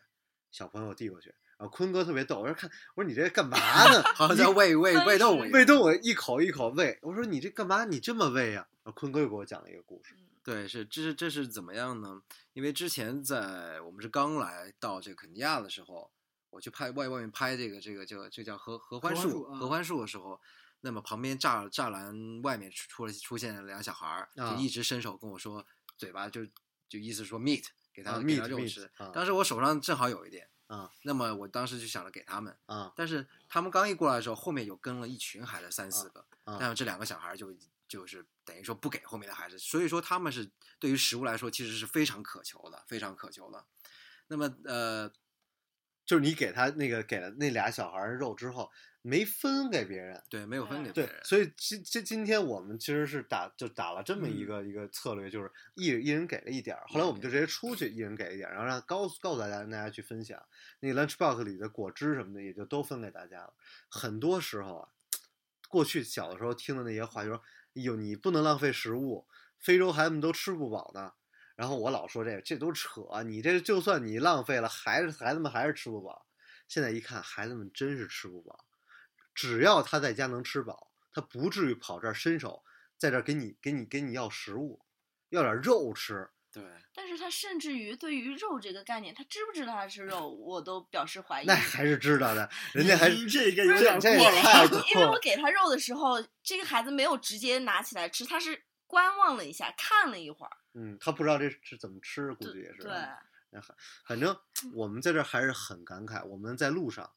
小朋友递过去。然后坤哥特别逗，我说看，我说你这干嘛 呢？好像在喂喂喂动物一样喂动我一口一口喂，我说你这干嘛？你这么喂呀、然后坤哥又给我讲了一个故事，嗯对，是这是这是怎么样呢？因为之前在我们是刚来到这个肯尼亚的时候，我去拍外外面拍这个这个这个这叫合合欢树合欢树的时候，那么旁边栅栅栏外面出出了出现了两小孩儿，啊就一直伸手跟我说，嘴巴就就意思说 meat 给他、啊给他 meat，肉 meat，吃。啊当时我手上正好有一点啊，那么我当时就想着给他们，啊但是他们刚一过来的时候，后面有跟了一群孩子，三四个，啊但是这两个小孩就就是等于说不给后面的孩子，所以说他们是对于食物来说其实是非常渴求的，非常渴求的。那么呃，就是你给他那个给了那俩小孩肉之后，没分给别人。对，没有分给别人，，对所以今今今天我们其实是打就打了这么一个、一个策略，就是一一人给了一点儿，后来我们就直接出去，一人给一点儿，然后让告诉告诉大家，让大家去分享。那个 lunchbox 里的果汁什么的也就都分给大家了。很多时候啊，过去小的时候听的那些话，就说：“哎呦，你不能浪费食物，非洲孩子们都吃不饱呢。”然后我老说这个，这都扯，你这就算你浪费了，孩子孩子们还是吃不饱。现在一看，孩子们真是吃不饱，只要他在家能吃饱，他不至于跑这儿伸手，在这儿给你给你给你要食物，要点肉吃。对，但是他甚至于对于肉这个概念，他知不知道他是肉，我都表示怀疑。那还是知道的，人家还是这个有点这过了。因为我。给他肉的时候，这个孩子没有直接拿起来吃，他是观望了一下，看了一会儿。嗯，他不知道这是怎么吃，估计也是。对，那很反正 我们在这儿还是很感慨，我们在路上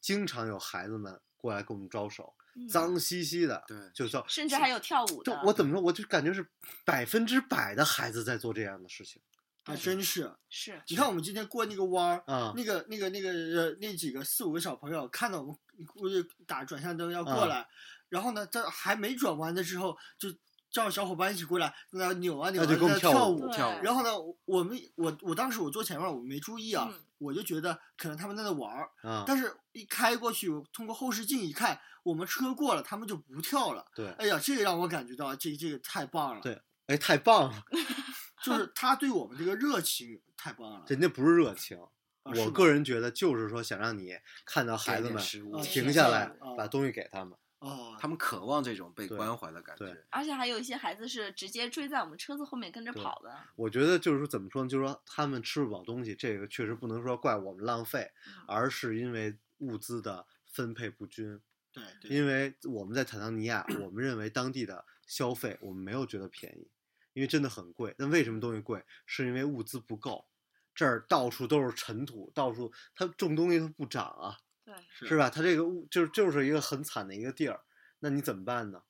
经常有孩子们过来跟我们招手，嗯脏兮兮的，对就叫甚至还有跳舞的。就我怎么说，我就感觉是百分之百的孩子在做这样的事情还真是。是你看我们今天过那个弯儿，啊那个、那个、那个呃，那几个四五个小朋友看到我们估计打转向灯要啊过来，然后呢，在还没转弯的时候，就叫小伙伴一起过来，在那扭啊扭啊，就跟我跳舞在那跳舞。跳舞然后呢，我我们我我当时我坐前面，我没注意啊，嗯我就觉得可能他们在那玩儿，啊！但是一开过去，我通过后视镜一看，我们车过了，他们就不跳了。对，哎呀，这个让我感觉到这这个太棒了。对哎，太棒了！就是他对我们这个热情太棒了。人家不是热情，我个人觉得就是说想让你看到孩子们停下来啊，把东西给他们。哦，他们渴望这种被关怀的感觉。而且还有一些孩子是直接追在我们车子后面跟着跑的。我觉得就是说怎么说呢？就是说他们吃不饱东西，这个确实不能说怪我们浪费，嗯而是因为物资的分配不均。对对，因为我们在坦桑尼亚，我们认为当地的消费我们没有觉得便宜，因为真的很贵。那为什么东西贵？是因为物资不够，这儿到处都是尘土，到处它种东西它不长啊，对，是是吧？它这个物就是就是一个很惨的一个地儿，那你怎么办呢？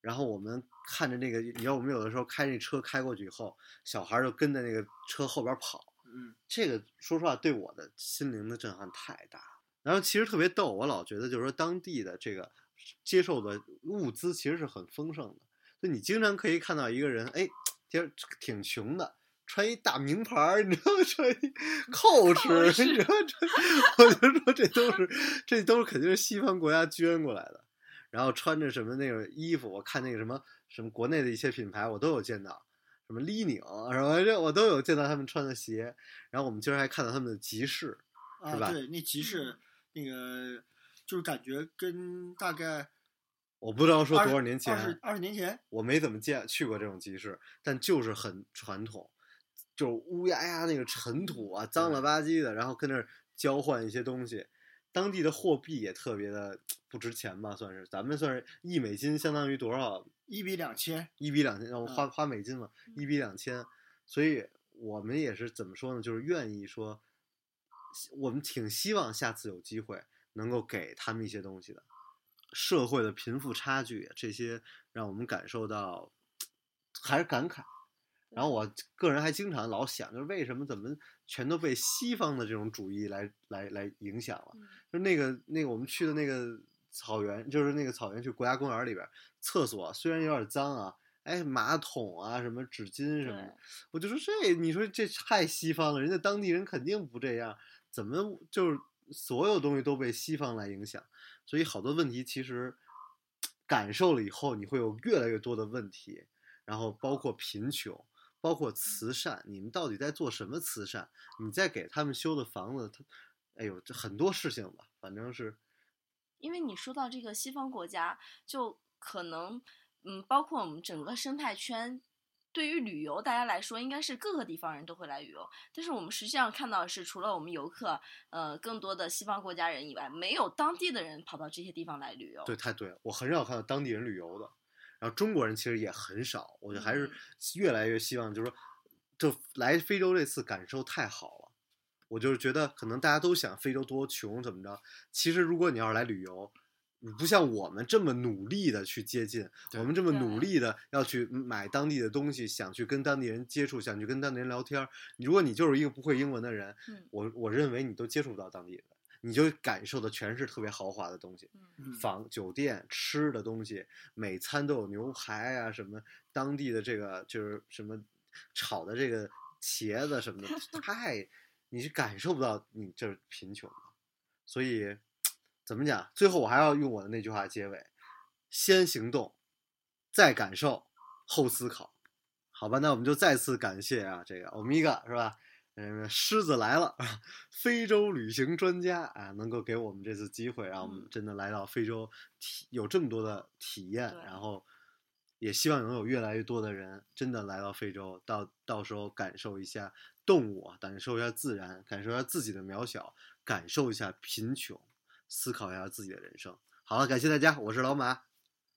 然后我们看着那个，你知道我们有的时候开那车开过去以后，小孩儿就跟在那个车后边跑，嗯，这个说实话对我的心灵的震撼太大。然后其实特别逗，我老觉得就是说当地的这个接受的物资其实是很丰盛的，就你经常可以看到一个人，哎，其实挺穷的。穿一大名牌儿，你知道吗？穿一 Coach，你知道吗 这，我就说这都是这都是肯定是西方国家捐过来的。然后穿着什么那个衣服，我看那个什么什么国内的一些品牌，我都有见到，什么李宁什么这我都有见到他们穿的鞋。然后我们今儿还看到他们的集市，啊是吧对，那集市那个就是感觉跟大概我不知道说多少年前，二十年前，我没怎么见去过这种集市，但就是很传统，就是乌压压那个尘土啊，脏了吧唧的，然后跟那儿交换一些东西。当地的货币也特别的不值钱吧，算是咱们算是一美金相当于多少？一比两千，一比两千，让我花嗯花美金嘛，嗯一比两千，所以我们也是怎么说呢？就是愿意说，我们挺希望下次有机会能够给他们一些东西的。社会的贫富差距这些，让我们感受到还是感慨。然后我个人还经常老想，就是为什么怎么全都被西方的这种主义来来来影响了？嗯就那个那个我们去的那个草原，就是那个草原去国家公园里边，厕所虽然有点脏啊，哎，马桶啊什么纸巾什么的，我就说这你说这太西方了，人家当地人肯定不这样，怎么就是所有东西都被西方来影响？所以好多问题其实感受了以后，你会有越来越多的问题，然后包括贫穷。包括慈善，你们到底在做什么慈善？你在给他们修的房子，他，哎呦，这很多事情吧，反正是因为你说到这个西方国家，就可能，嗯，包括我们整个生态圈，对于旅游大家来说，应该是各个地方人都会来旅游。但是我们实际上看到的是，除了我们游客，呃，更多的西方国家人以外，没有当地的人跑到这些地方来旅游。对，太对了，我很少看到当地人旅游的，然后中国人其实也很少，我就还是嗯越来越希望，就是说，就来非洲这次感受太好了，我就是觉得可能大家都想非洲多穷怎么着，其实如果你要是来旅游。你不像我们这么努力的去接近，我们这么努力的要去买当地的东西，想去跟当地人接触，想去跟当地人聊天儿。如果你就是一个不会英文的人，嗯我我认为你都接触不到当地人，你就感受的全是特别豪华的东西。嗯嗯，房、酒店、吃的东西，每餐都有牛排啊，什么当地的这个就是什么炒的这个茄子什么的，太你是感受不到你就是贫穷的。所以怎么讲？最后我还要用我的那句话结尾：先行动，再感受，后思考。好吧，那我们就再次感谢啊，这个欧米伽是吧？嗯，狮子来了，非洲旅行专家啊，能够给我们这次机会，让我们嗯真的来到非洲体有这么多的体验，对然后也希望能有越来越多的人真的来到非洲，到到时候感受一下动物啊，感受一下自然，感受一下自己的渺小，感受一下贫穷，思考一下自己的人生。好了，感谢大家，我是老马，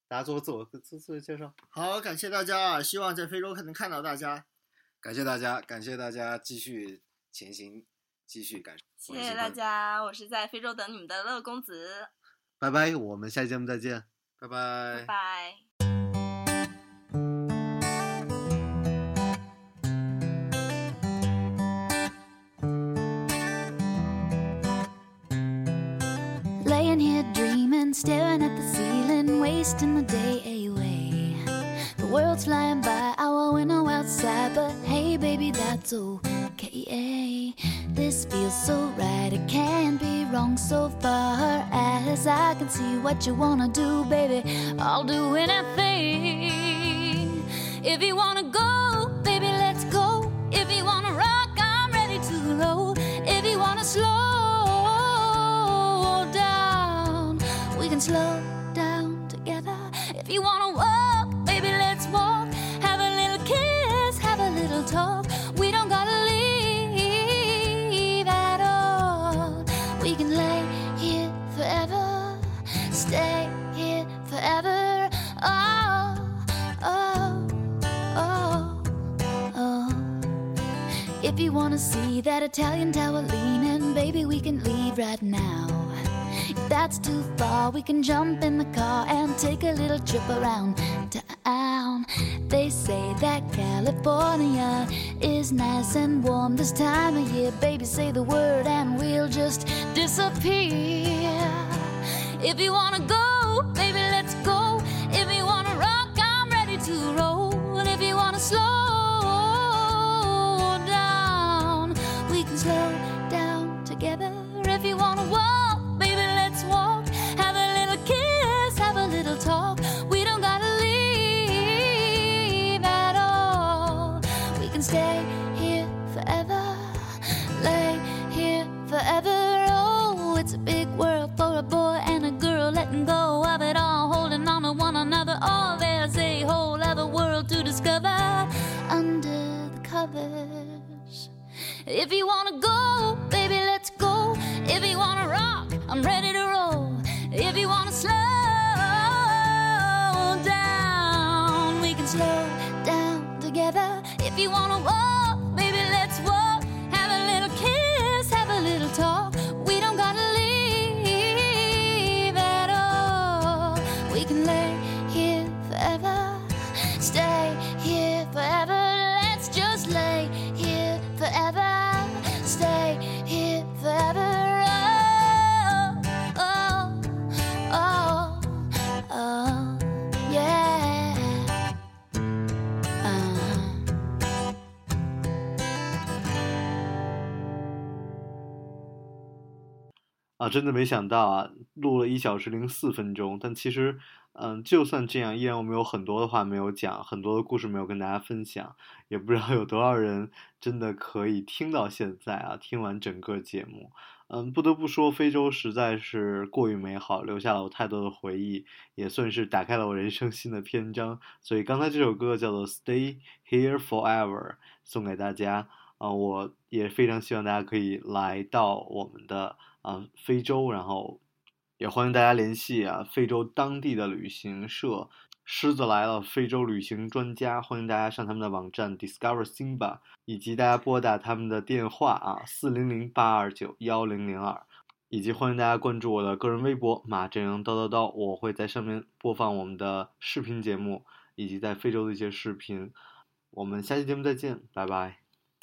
大家做个自我自自我介绍。好，感谢大家啊！希望在非洲能看到大家。感谢大家，感谢大家继续前行，继续感受。谢谢大，家，我是在非洲等你们的乐公子，拜拜，我们下期节目再见。拜拜拜拜。Laying here dreaming, staring at the ceiling, wasting the day away. The world's flying by, our window outside, but baby, that's okay. This feels so right, it can't be wrong so far as I can see what you wanna do, baby. I'll do anything. If you wanna go, you wanna see that Italian tower leaning, baby, we can leave right now. If that's too far, we can jump in the car and take a little trip around town. They say that California is nice and warm this time of year. Baby, say the word and we'll just disappear. If you wanna go, baby, let's go. If you wanna rock, I'm ready to roll. If you wanna slow slow down together. If you wanna walk, baby, let's walk. Have a little kiss, have a little talk. We don't gotta leave at all. We can stay If you wanna go, 啊，真的没想到啊，录了一小时零四分钟，但其实，嗯，就算这样，依然我们有很多的话没有讲，很多的故事没有跟大家分享，也不知道有多少人真的可以听到现在啊，听完整个节目。嗯，不得不说，非洲实在是过于美好，留下了我太多的回忆，也算是打开了我人生新的篇章。所以刚才这首歌叫做《Stay Here Forever》，送给大家。啊、我也非常希望大家可以来到我们的啊、非洲，然后也欢迎大家联系啊非洲当地的旅行社。狮子来了，非洲旅行专家，欢迎大家上他们的网站 Discover Simba，以及大家拨打他们的电话啊四零零八二九幺零零二，以及欢迎大家关注我的个人微博马正阳叨叨叨，我会在上面播放我们的视频节目，以及在非洲的一些视频。我们下期节目再见，拜拜。